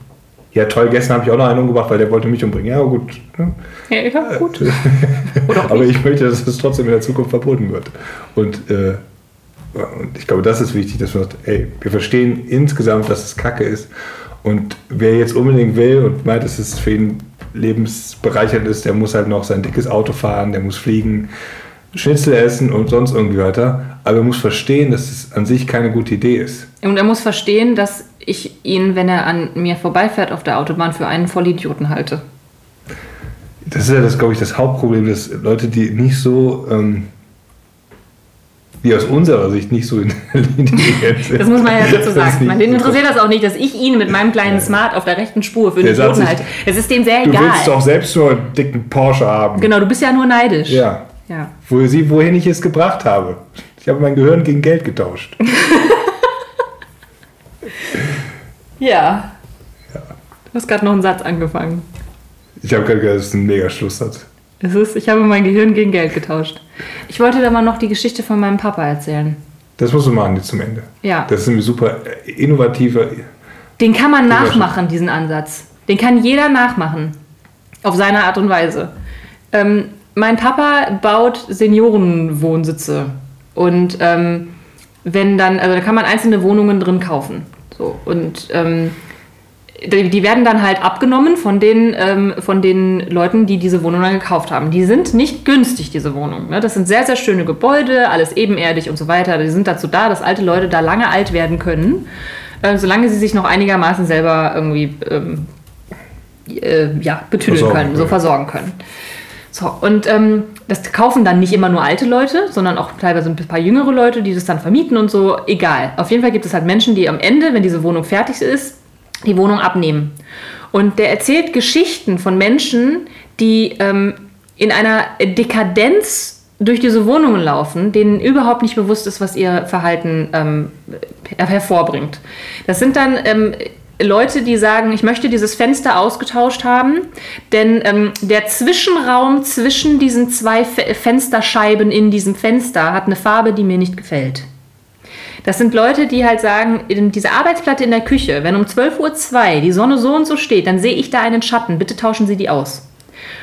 [SPEAKER 3] Ja, toll, gestern habe ich auch noch einen umgebracht, weil der wollte mich umbringen. Ja, gut. Ne?
[SPEAKER 2] Ja, ja gut. Auch
[SPEAKER 3] Aber ich möchte, dass es trotzdem in der Zukunft verboten wird. Und, äh, und ich glaube, das ist wichtig, dass man sagt, ey, wir verstehen insgesamt, dass es Kacke ist. Und wer jetzt unbedingt will und meint, dass es für ihn lebensbereichernd ist, der muss halt noch sein dickes Auto fahren, der muss fliegen, Schnitzel essen und sonst irgendwie weiter. Aber er muss verstehen, dass es an sich keine gute Idee ist.
[SPEAKER 2] Und er muss verstehen, dass ich ihn, wenn er an mir vorbeifährt auf der Autobahn, für einen Vollidioten halte.
[SPEAKER 3] Das ist ja das, glaube ich, das Hauptproblem, dass Leute, die nicht so, ähm, die aus unserer Sicht nicht so intelligent sind.
[SPEAKER 2] Das muss man ja dazu sagen. Man, den interessiert das auch nicht, dass ich ihn mit meinem kleinen Smart auf der rechten Spur für den
[SPEAKER 3] sich,
[SPEAKER 2] halte. Es ist dem sehr
[SPEAKER 3] Du
[SPEAKER 2] egal.
[SPEAKER 3] willst doch selbst nur einen dicken Porsche haben.
[SPEAKER 2] Genau, du bist ja nur neidisch.
[SPEAKER 3] Ja.
[SPEAKER 2] ja.
[SPEAKER 3] Wo sie, wohin ich es gebracht habe. Ich habe mein Gehirn gegen Geld getauscht.
[SPEAKER 2] Ja. Du hast gerade noch einen Satz angefangen.
[SPEAKER 3] Ich habe gerade gesagt, das ist ein mega Schlusssatz.
[SPEAKER 2] Es ist, ich habe mein Gehirn gegen Geld getauscht. Ich wollte da mal noch die Geschichte von meinem Papa erzählen.
[SPEAKER 3] Das musst du machen jetzt zum Ende.
[SPEAKER 2] Ja.
[SPEAKER 3] Das ist ein super äh, innovativer.
[SPEAKER 2] Den kann man
[SPEAKER 3] Ja,
[SPEAKER 2] nachmachen, diesen Ansatz. Den kann jeder nachmachen. Auf seine Art und Weise. Ähm, mein Papa baut Seniorenwohnsitze. Und ähm, wenn dann, also da kann man einzelne Wohnungen drin kaufen. So. Und ähm, die, die werden dann halt abgenommen von den, ähm, von den Leuten, die diese Wohnung dann gekauft haben. Die sind nicht günstig, diese Wohnungen. Ne? Das sind sehr, sehr schöne Gebäude, alles ebenerdig und so weiter. Die sind dazu da, dass alte Leute da lange alt werden können, äh, solange sie sich noch einigermaßen selber irgendwie ähm, äh, ja, betüdeln
[SPEAKER 3] Versorgen
[SPEAKER 2] können, so versorgen können. So, und ähm, das kaufen dann nicht immer nur alte Leute, sondern auch teilweise ein paar jüngere Leute, die das dann vermieten und so. Egal. Auf jeden Fall gibt es halt Menschen, die am Ende, wenn diese Wohnung fertig ist, die Wohnung abnehmen. Und der erzählt Geschichten von Menschen, die ähm, in einer Dekadenz durch diese Wohnungen laufen, denen überhaupt nicht bewusst ist, was ihr Verhalten ähm, her- hervorbringt. Das sind dann ähm, Leute, die sagen, ich möchte dieses Fenster ausgetauscht haben, denn ähm, der Zwischenraum zwischen diesen zwei Fe Fensterscheiben in diesem Fenster hat eine Farbe, die mir nicht gefällt. Das sind Leute, die halt sagen, diese Arbeitsplatte in der Küche, wenn um 12.02 Uhr die Sonne so und so steht, dann sehe ich da einen Schatten, bitte tauschen Sie die aus.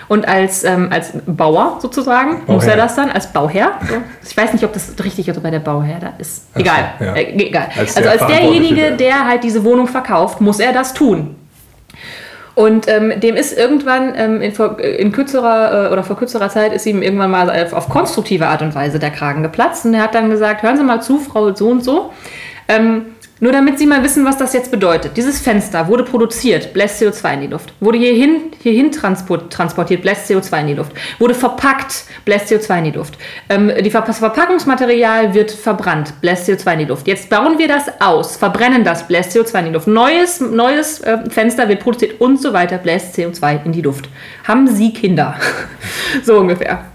[SPEAKER 2] Und als, ähm, als Bauer sozusagen muss
[SPEAKER 3] Bauherr.
[SPEAKER 2] er das dann, als Bauherr, so. ich weiß nicht, ob das richtig oder bei der Bauherr da ist,
[SPEAKER 3] Ach so,
[SPEAKER 2] egal,
[SPEAKER 3] ja.
[SPEAKER 2] äh, egal.
[SPEAKER 3] Als
[SPEAKER 2] also als derjenige,
[SPEAKER 3] der-
[SPEAKER 2] halt diese Wohnung verkauft, muss er das tun. Und ähm, dem ist irgendwann ähm, in, vor, in kürzerer äh, oder vor kürzerer Zeit ist ihm irgendwann mal auf, auf konstruktive Art und Weise der Kragen geplatzt und er hat dann gesagt, hören Sie mal zu, Frau so und so. Ähm, nur damit Sie mal wissen, was das jetzt bedeutet. Dieses Fenster wurde produziert, bläst CO2 in die Luft. Wurde hierhin, hierhin transport, transportiert, bläst CO2 in die Luft. Wurde verpackt, bläst CO2 in die Luft. Ähm, die Ver das Verpackungsmaterial wird verbrannt, bläst CO2 in die Luft. Jetzt bauen wir das aus, verbrennen das, bläst CO2 in die Luft. Neues, neues äh, Fenster wird produziert und so weiter, bläst CO2 in die Luft. Haben Sie Kinder? so ungefähr.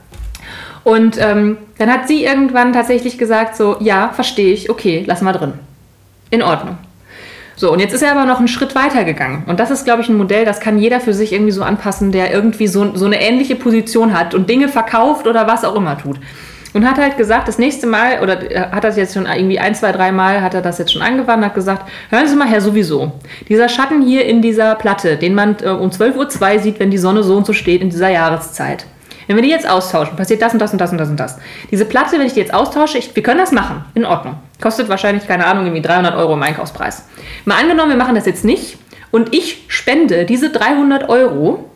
[SPEAKER 2] Und ähm, dann hat sie irgendwann tatsächlich gesagt, so, ja, verstehe ich, okay, lass mal drin. In Ordnung. So, und jetzt ist er aber noch einen Schritt weiter gegangen. Und das ist, glaube ich, ein Modell, das kann jeder für sich irgendwie so anpassen, der irgendwie so, so eine ähnliche Position hat und Dinge verkauft oder was auch immer tut. Und hat halt gesagt, das nächste Mal, oder äh, hat das jetzt schon irgendwie ein, zwei, drei Mal, hat er das jetzt schon angewandt, hat gesagt, hören Sie mal her, sowieso. Dieser Schatten hier in dieser Platte, den man äh, um 12.02 Uhr sieht, wenn die Sonne so und so steht in dieser Jahreszeit. Wenn wir die jetzt austauschen, passiert das und das und das und das und das. Diese Platte, wenn ich die jetzt austausche, ich, wir können das machen. In Ordnung. Kostet wahrscheinlich, keine Ahnung, irgendwie 300 Euro im Einkaufspreis. Mal angenommen, wir machen das jetzt nicht und ich spende diese 300 Euro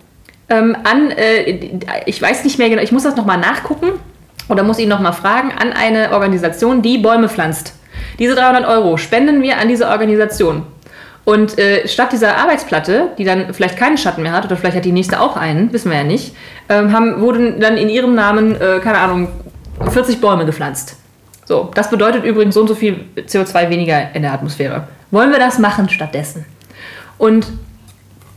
[SPEAKER 2] ähm, an, äh, ich weiß nicht mehr genau, ich muss das nochmal nachgucken oder muss ihn nochmal fragen, an eine Organisation, die Bäume pflanzt. Diese 300 Euro spenden wir an diese Organisation. Und äh, statt dieser Arbeitsplatte, die dann vielleicht keinen Schatten mehr hat, oder vielleicht hat die nächste auch einen, wissen wir ja nicht, ähm, haben, wurden dann in ihrem Namen, äh, keine Ahnung, 40 Bäume gepflanzt. So, das bedeutet übrigens so und so viel CO2 weniger in der Atmosphäre. Wollen wir das machen stattdessen? Und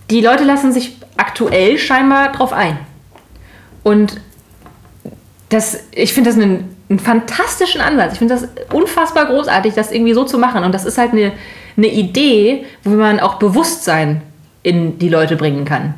[SPEAKER 2] die Leute lassen sich aktuell scheinbar drauf ein. Und das, ich finde das einen, einen fantastischen Ansatz. Ich finde das unfassbar großartig, das irgendwie so zu machen. Und das ist halt eine, eine Idee, wo man auch Bewusstsein in die Leute bringen kann.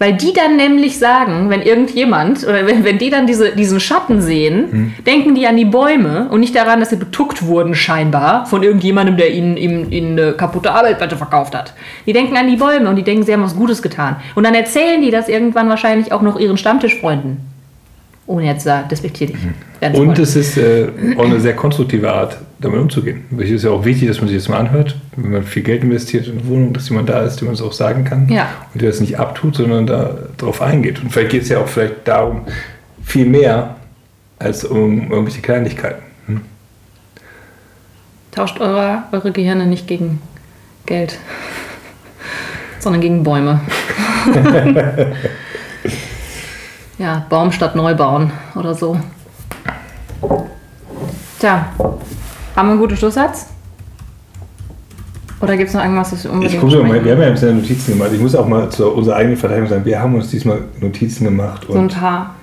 [SPEAKER 2] Weil die dann nämlich sagen, wenn irgendjemand oder wenn, wenn die dann diese, diesen Schatten sehen, denken die an die Bäume und nicht daran, dass sie betuckt wurden, scheinbar, von irgendjemandem, der ihnen, ihnen, ihnen eine kaputte Arbeitsplatte verkauft hat. Die denken an die Bäume und die denken, sie haben was Gutes getan. Und dann erzählen die das irgendwann wahrscheinlich auch noch ihren Stammtischfreunden. Ohne jetzt da despektierlich zu
[SPEAKER 3] Und es ist äh, auch eine sehr konstruktive Art, damit umzugehen. Es ist ja auch wichtig, dass man sich das mal anhört, wenn man viel Geld investiert in eine Wohnung, dass jemand da ist, dem man es auch sagen kann.
[SPEAKER 2] Ja.
[SPEAKER 3] Und der das nicht abtut, sondern da drauf eingeht. Und vielleicht geht es ja auch vielleicht darum, viel mehr als um irgendwelche Kleinigkeiten. Hm?
[SPEAKER 2] Tauscht eure, eure Gehirne nicht gegen Geld, sondern gegen Bäume. ja, Baum statt Neubauen oder so. Tja, haben wir einen guten Schlusssatz? Oder gibt es noch irgendwas, was wir unbedingt
[SPEAKER 3] Ich gucke mal, wir haben ja ein bisschen Notizen gemacht. Ich muss auch mal zu unserer eigenen Verteidigung sagen, wir haben uns diesmal Notizen gemacht
[SPEAKER 2] So ein
[SPEAKER 3] und
[SPEAKER 2] paar.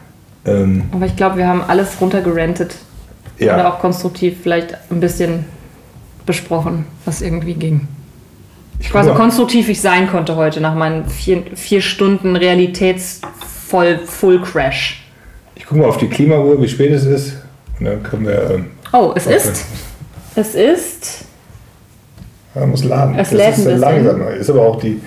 [SPEAKER 3] ähm,
[SPEAKER 2] Aber ich glaube, wir haben alles runtergerantet. Oder
[SPEAKER 3] ja,
[SPEAKER 2] auch konstruktiv vielleicht ein bisschen besprochen, was irgendwie ging.
[SPEAKER 3] ich
[SPEAKER 2] war so
[SPEAKER 3] gucke
[SPEAKER 2] konstruktiv ich sein konnte heute nach meinen vier, vier Stunden Realitätsvoll Full Crash.
[SPEAKER 3] ich guck mal auf die Klimauhr, wie spät es ist. Und dann können wir. Ähm,
[SPEAKER 2] Oh, es ist. Es ist.
[SPEAKER 3] ja, muss laden.
[SPEAKER 2] Es
[SPEAKER 3] das
[SPEAKER 2] lädt
[SPEAKER 3] ist
[SPEAKER 2] ein
[SPEAKER 3] langsamer. Ist aber auch die,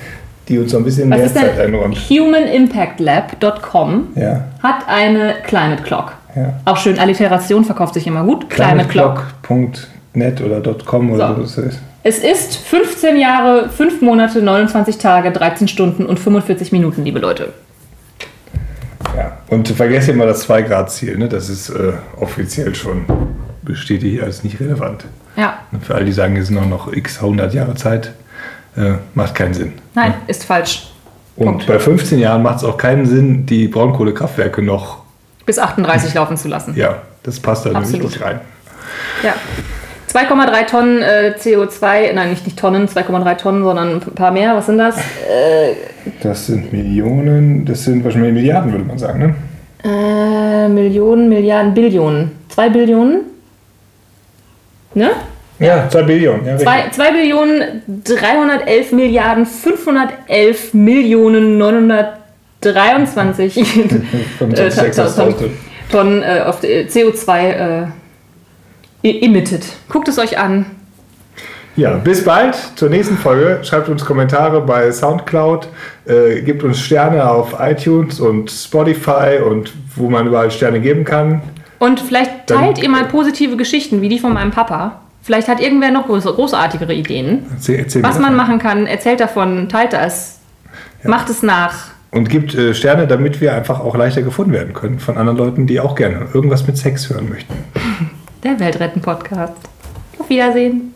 [SPEAKER 3] die uns so ein bisschen
[SPEAKER 2] Was
[SPEAKER 3] mehr Zeit einräumt.
[SPEAKER 2] HumanImpactLab.com
[SPEAKER 3] Ja,
[SPEAKER 2] hat eine Climate Clock.
[SPEAKER 3] ja.
[SPEAKER 2] Auch schön, Alliteration verkauft sich immer gut. Climate Clock.
[SPEAKER 3] Climateclock.net oder .com oder
[SPEAKER 2] So.
[SPEAKER 3] so. Ist.
[SPEAKER 2] Es ist 15 Jahre, 5 Monate, 29 Tage, 13 Stunden und 45 Minuten, liebe Leute.
[SPEAKER 3] Ja. Und vergesst immer das 2-Grad-Ziel. Ne? Das ist äh, offiziell schon bestätigt als nicht relevant.
[SPEAKER 2] Ja,
[SPEAKER 3] für alle, die sagen, es sind noch, noch x 100 Jahre Zeit, äh, macht keinen Sinn.
[SPEAKER 2] nein, ist falsch.
[SPEAKER 3] Und
[SPEAKER 2] Punkt.
[SPEAKER 3] bei 15 Jahren macht es auch keinen Sinn, die Braunkohlekraftwerke noch.
[SPEAKER 2] Bis 38 laufen zu lassen.
[SPEAKER 3] Ja, das passt da
[SPEAKER 2] Absolut.
[SPEAKER 3] nicht rein.
[SPEAKER 2] Ja. 2,3 Tonnen äh, CO2, nein, nicht, nicht Tonnen, 2,3 Tonnen, sondern ein paar mehr. Was sind das?
[SPEAKER 3] Das sind Millionen, das sind wahrscheinlich Milliarden, würde man sagen. Ne?
[SPEAKER 2] Äh, Millionen, Milliarden, Billionen. 2 Billionen? Ne?
[SPEAKER 3] Ja, 2 Billionen. Ja,
[SPEAKER 2] 2, 2 Billionen 311 Milliarden 511 Millionen 923
[SPEAKER 3] Von
[SPEAKER 2] äh, Tonnen, äh, auf die- CO2 äh, e- emitted. Guckt es euch an.
[SPEAKER 3] Ja, bis bald zur nächsten Folge. Schreibt uns Kommentare bei Soundcloud, äh, gebt uns Sterne auf iTunes und Spotify und wo man überall Sterne geben kann.
[SPEAKER 2] Und vielleicht
[SPEAKER 3] Dann-
[SPEAKER 2] teilt ihr mal positive Geschichten, wie die von meinem Papa. Vielleicht hat irgendwer noch groß, großartigere Ideen.
[SPEAKER 3] Erzähl, erzähl
[SPEAKER 2] Was man machen kann, erzählt davon, teilt das. Macht es nach.
[SPEAKER 3] Und gibt äh, Sterne, damit wir einfach auch leichter gefunden werden können von anderen Leuten, die auch gerne irgendwas mit Sex hören möchten.
[SPEAKER 2] Der Weltretten-Podcast. Auf Wiedersehen.